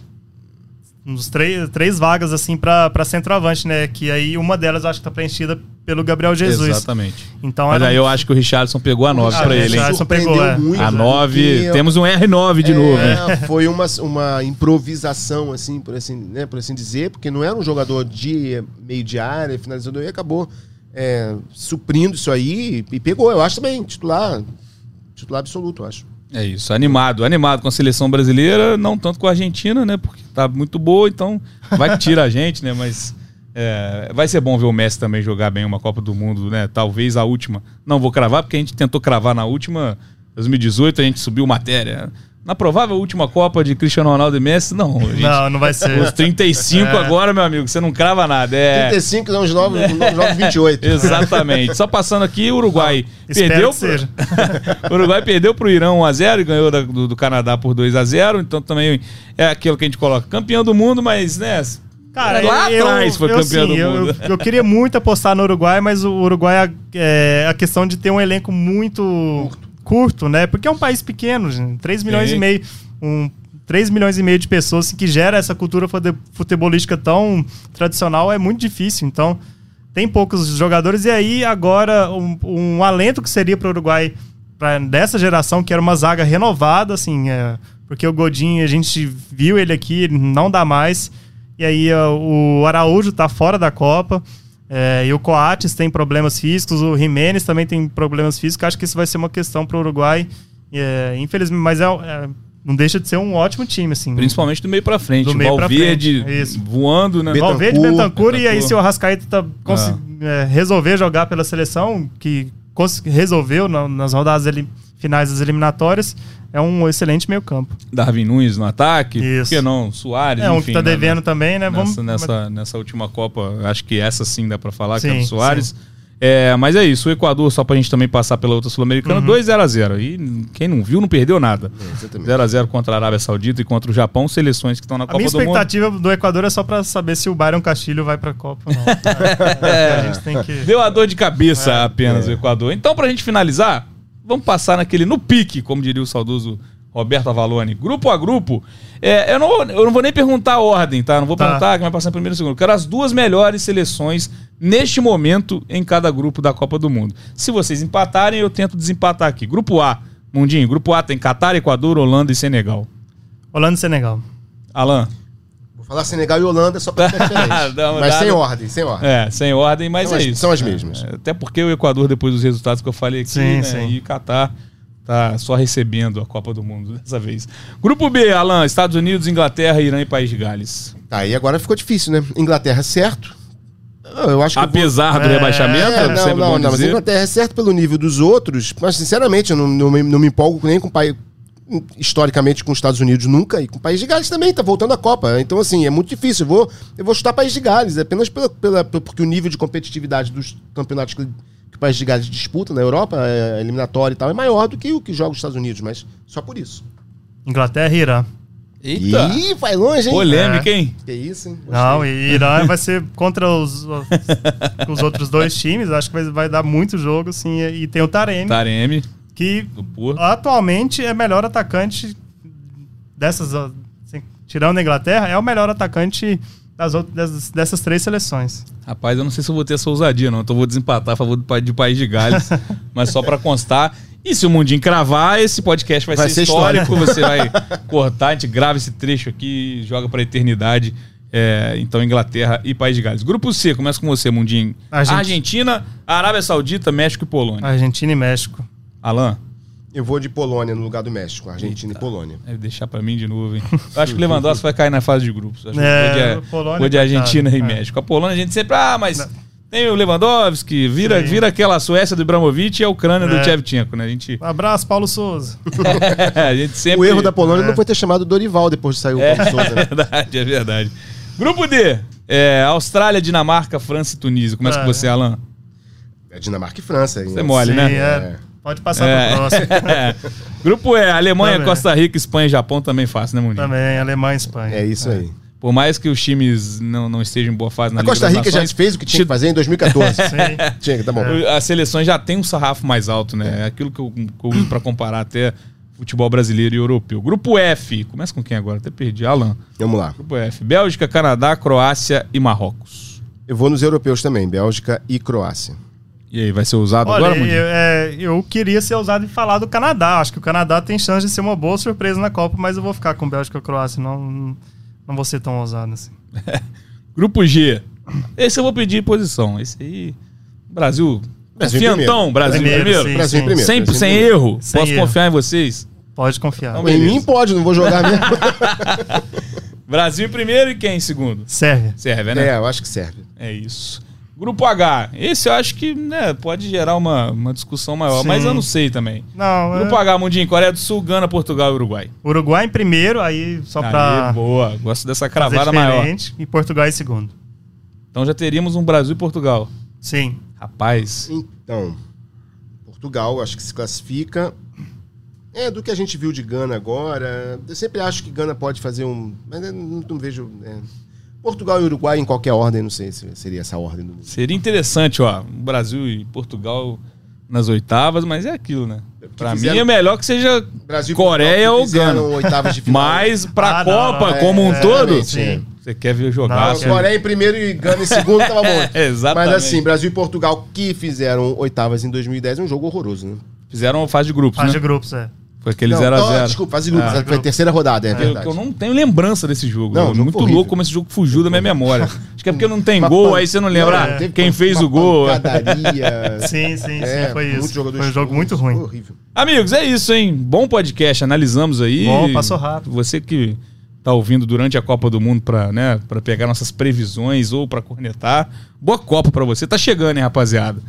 uns três, três vagas assim pra, pra centroavante, né? Que aí uma delas eu acho que tá preenchida pelo Gabriel Jesus.
Exatamente.
Então
Mas aí eu acho que o Richardson pegou a 9
Ah,
pra
o
ele,
Surpreendeu
pegou, é.
muito,
A
né,
9,
porque-
temos um R9 de novo, hein?
É, foi uma, uma improvisação, assim, por assim, né, por assim dizer, porque não era um jogador de meio de área, finalizador, e acabou é, suprindo isso aí e pegou, eu acho também, titular, titular absoluto, eu acho.
É isso, animado, animado com a seleção brasileira, não tanto com a Argentina, né? Porque tá muito boa, então vai que tira a gente, né? Mas é, vai ser bom ver o Messi também jogar bem uma Copa do Mundo, né? Talvez a última. Não vou cravar, porque a gente tentou cravar na última, 2018, a gente subiu matéria. Na provável última Copa de Cristiano Ronaldo e Messi, não. gente-
Não, não vai ser.
Os 35
É.
agora, meu amigo, você não crava nada. É,
35 são os novos, os novos 28.
Exatamente. Só passando aqui, o Uruguai
Espero
perdeu.
que seja.
o Uruguai perdeu pro Irã 1x0 e ganhou da- do, do Canadá por 2x0. Então também é aquilo que a gente coloca. Campeão do mundo, mas, né?
Cara,
Lá
eu-
atrás foi
eu,
campeão
sim,
do
eu-
mundo.
Eu, queria muito apostar no Uruguai, mas o Uruguai é a questão de ter um elenco muito curto, né? Porque é um país pequeno, gente, 3 milhões
Sim.
e meio. Um, 3 milhões e meio de pessoas assim, que gera essa cultura fute- futebolística tão tradicional é muito difícil. Então, tem poucos jogadores. E aí, agora, um, um alento que seria para o Uruguai pra, dessa geração, que era uma zaga renovada, assim, é, porque o Godinho, a gente viu ele aqui, não dá mais. E aí, o Araújo tá fora da Copa. é, e o Coates tem problemas físicos, o Jimenez também tem problemas físicos. Acho que isso vai ser uma questão para o Uruguai. É, infelizmente, mas é, é- não deixa de ser um ótimo time, assim.
Principalmente do meio pra frente.
Do meio pra
Valverde
frente, isso.
voando, né?
Valverde, Bentancur, e aí se o Arrascaeta tá cons- é, resolver jogar pela seleção, que resolveu na- nas rodadas eli- finais das eliminatórias, é um excelente meio campo.
Darwin Nunes no ataque.
Isso.
Por que não? Soares,
É um
enfim,
que tá
né,
devendo também, né?
Nessa, nessa, nessa última Copa, acho que essa sim dá pra falar, que é
Sim,
do Soares. É, mas é isso, o Equador, só pra gente também passar pela outra
Uhum.
Sul-Americana, 2x0. E quem não viu, não perdeu nada.
exatamente.
0x0 contra a Arábia Saudita e contra o Japão, seleções que estão na
A
Copa
minha
do Mundo.
expectativa do Equador é só pra saber se o Byron Castilho vai pra Copa ou não. a gente tem que...
Deu a dor de cabeça
É.
apenas o Equador. Então, pra gente finalizar, vamos passar naquele no pique, como diria o saudoso Roberto Avalone. Grupo a grupo. É, eu, não, eu não vou nem perguntar a ordem, tá? Não vou
Tá.
perguntar quem vai passar em primeiro e segundo. Eu quero as duas melhores seleções neste momento em cada grupo da Copa do Mundo. Se vocês empatarem, eu tento desempatar aqui. Grupo A, Mundinho. Grupo A tem Catar, Equador, Holanda e Senegal.
Holanda e Senegal.
Alan.
Falar Senegal e Holanda só ficar diferente.
Dá uma
Mas sem ordem, sem ordem.
É, sem ordem, mas
São
é
as-
isso.
são as mesmas.
É, até porque o Equador, depois dos resultados que eu falei aqui,
Sim,
né,
sim.
e Catar tá só recebendo a Copa do Mundo dessa vez. Grupo B, Alan, Estados Unidos, Inglaterra, Irã e País de Gales.
Tá, e agora ficou difícil, né? Inglaterra é certo. Eu acho que. eu vou-
Apesar do
É,
rebaixamento,
É,
é
não,
sempre
não,
bom
não, mas. Inglaterra é certo pelo nível dos outros, mas sinceramente eu não, não, me- não me empolgo nem com o país, historicamente com os Estados Unidos nunca, e com o País de Gales também, tá voltando a Copa. Então, assim, é muito difícil. Eu vou, eu vou chutar País de Gales, é apenas pela, pela, porque o nível de competitividade dos campeonatos que, que o País de Gales disputa na Europa, é, eliminatório e tal, é maior do que o que joga os Estados Unidos, mas só por isso.
Inglaterra e Irã.
Eita!
Ih, vai longe, hein?
Polêmica, hein?
Que isso, hein?
Não, e Irã vai ser contra os, os outros dois times. Acho que vai, vai dar muito jogo, sim. E tem o Taremi,
Taremi,
que atualmente é melhor atacante dessas. assim, tirando a Inglaterra, é o melhor atacante das outras, dessas, dessas três seleções.
Rapaz, eu não sei se eu vou ter essa ousadia, não. Então eu vou desempatar a favor do, de País de Gales. mas só pra constar. E se o Mundinho cravar, esse podcast vai,
Vai
ser,
ser
histórico. Você vai cortar, a gente grava esse trecho aqui e joga pra eternidade. É, então, Inglaterra e País de Gales. Grupo C, começa com você, Mundinho.
Argentina.
Argentina, Arábia Saudita, México e Polônia.
Argentina e México.
Alan,
Eu vou de Polônia no lugar do México, Argentina e Polônia.
deve deixar pra mim de novo, hein? Eu acho que o Lewandowski vai cair na fase de grupos. Acho que
É,
vou de,
Polônia,
vou de Argentina
coitado.
e
É.
México. A Polônia a gente sempre, ah, mas
Não.
tem o Lewandowski, vira,
Sim.
vira aquela Suécia do Ibrahimovic e a Ucrânia do
É.
Shevchenko, né? A gente,
Um abraço, Paulo Souza.
a gente sempre...
O erro da Polônia
É.
não foi ter chamado Dorival depois de sair o
É
Paulo Souza, né?
verdade, é verdade. Grupo D, é, Austrália, Dinamarca, França e Tunísia. Começa
É.
com você, Alan.
É Dinamarca e França.
Você mole,
Sim,
né?
é. Pode passar
É.
pro próximo.
Grupo E, Alemanha,
Também.
Costa Rica, Espanha e Japão também fácil, né, Mundinho?
Também, Alemanha e Espanha.
É isso aí.
Por mais que os times não, não estejam em boa fase na
A
Liga
Costa Rica já
Nações,
fez o que tinha que fazer em 2014.
Sim.
Tinha, tá bom.
As seleções já têm um sarrafo mais alto, né? É aquilo que eu, que eu uso pra comparar até futebol brasileiro e europeu. Grupo F, começa com quem agora? Até perdi. Alan.
Vamos lá.
Grupo F, Bélgica, Canadá, Croácia e Marrocos.
Eu vou nos europeus também, Bélgica e Croácia.
E aí, vai ser usado
Olha,
agora,
eu,
Mundinho?
é, eu queria ser ousado em falar do Canadá. Acho que o Canadá tem chance de ser uma boa surpresa na Copa, mas eu vou ficar com Bélgica e Croácia. Não, não vou ser tão ousado assim.
Grupo G. Esse eu vou pedir posição. Esse aí. Brasil.
Brasil primeiro.
Brasil em
Primeiro,
primeiro.
sim,
Brasil
sim.
primeiro.
Sem,
Brasil em
sem
primeiro.
erro.
Sem
Posso
erro.
confiar em vocês?
Pode confiar.
Então,
Em mim pode, não vou jogar mesmo.
Brasil em primeiro e quem em segundo?
Sérvia.
Sérvia, né?
é, eu acho que serve.
É isso. Grupo H. Esse eu acho que né, pode gerar uma, uma discussão maior,
Sim.
mas eu não sei também.
Não,
Grupo
é,
H, Mundinho, Coreia do Sul, Gana, Portugal e Uruguai.
Uruguai em primeiro, aí só pra
Aí, boa. Gosto dessa cravada maior.
diferente. E Portugal em segundo.
Então já teríamos um Brasil e Portugal.
Sim.
Rapaz,
Então, Portugal, acho que se classifica. É, do que a gente viu de Gana agora, eu sempre acho que Gana pode fazer um. Mas eu não, não vejo. é. Portugal e Uruguai em qualquer ordem, não sei se seria essa ordem do mundo.
Seria interessante, ó. Brasil e Portugal nas oitavas, mas é aquilo, né? Pra
fizeram-
mim é melhor que seja
Brasil
Coreia ou
fizeram
Gana.
oitavas de final.
Mas pra
Ah,
Copa
não,
como um
é,
todo,
exatamente, sim.
você quer ver jogar.
Não,
você-
Coreia em primeiro e Gana em segundo, tava bom.
Exatamente.
Mas assim, Brasil e Portugal que fizeram oitavas em 2010 é um jogo horroroso, né?
Fizeram fase de grupos,
Fase
né?
de grupos, é.
Foi aquele
Não,
0x0.
então, Desculpa, fase de grupos.
Ah,
foi a terceira rodada, é,
Eu,
verdade.
eu não tenho lembrança desse jogo.
Não,
É
jogo
muito louco como esse jogo fugiu da minha memória. Acho que é porque não tem
Uma
gol,
pan-
aí você não lembra
Não,
ah,
teve
quem fez o gol.
Sim, sim,
É,
sim, foi isso. Foi um jogo muito ruim.
horrível.
Amigos, é isso, hein? Bom podcast, analisamos aí.
Bom, passou rápido.
Você que tá ouvindo durante a Copa do Mundo pra, né, pra pegar nossas previsões ou pra cornetar. Boa Copa pra você. Tá chegando, hein, rapaziada?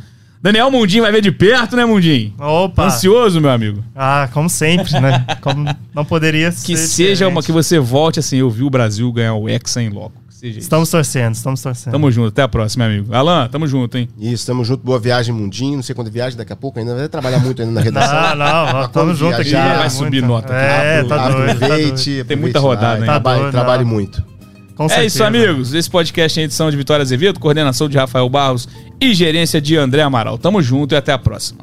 Daniel Mundinho vai ver de perto, né, Mundinho?
Opa!
Ansioso, meu amigo?
Ah, como sempre, né? Como não poderia
Que
ser
seja
diferente.
uma que você volte assim, eu vi o Brasil ganhar o Hexa em loco. Que seja isso.
Estamos torcendo, estamos torcendo.
Tamo junto, até a próxima, meu amigo. Alan, tamo junto, hein?
Isso, tamo junto. Boa viagem, Mundinho. Não sei quando viagem, daqui a pouco ainda vai trabalhar muito ainda na redação.
Não, não,
Mas
estamos
quando
juntos aqui.
viajar,
vai
muito.
subir nota aqui.
É, tá doido. Tá doido.
Aproveite.
Tem muita
aproveite
rodada.
Trabalhe,
Tá doido,
trabalhe
não.
muito.
Com
É
certeza.
isso, amigos. Esse podcast é edição de Vitória Azevedo, coordenação de Rafael Barros e gerência de André Amaral. Tamo junto e até a próxima.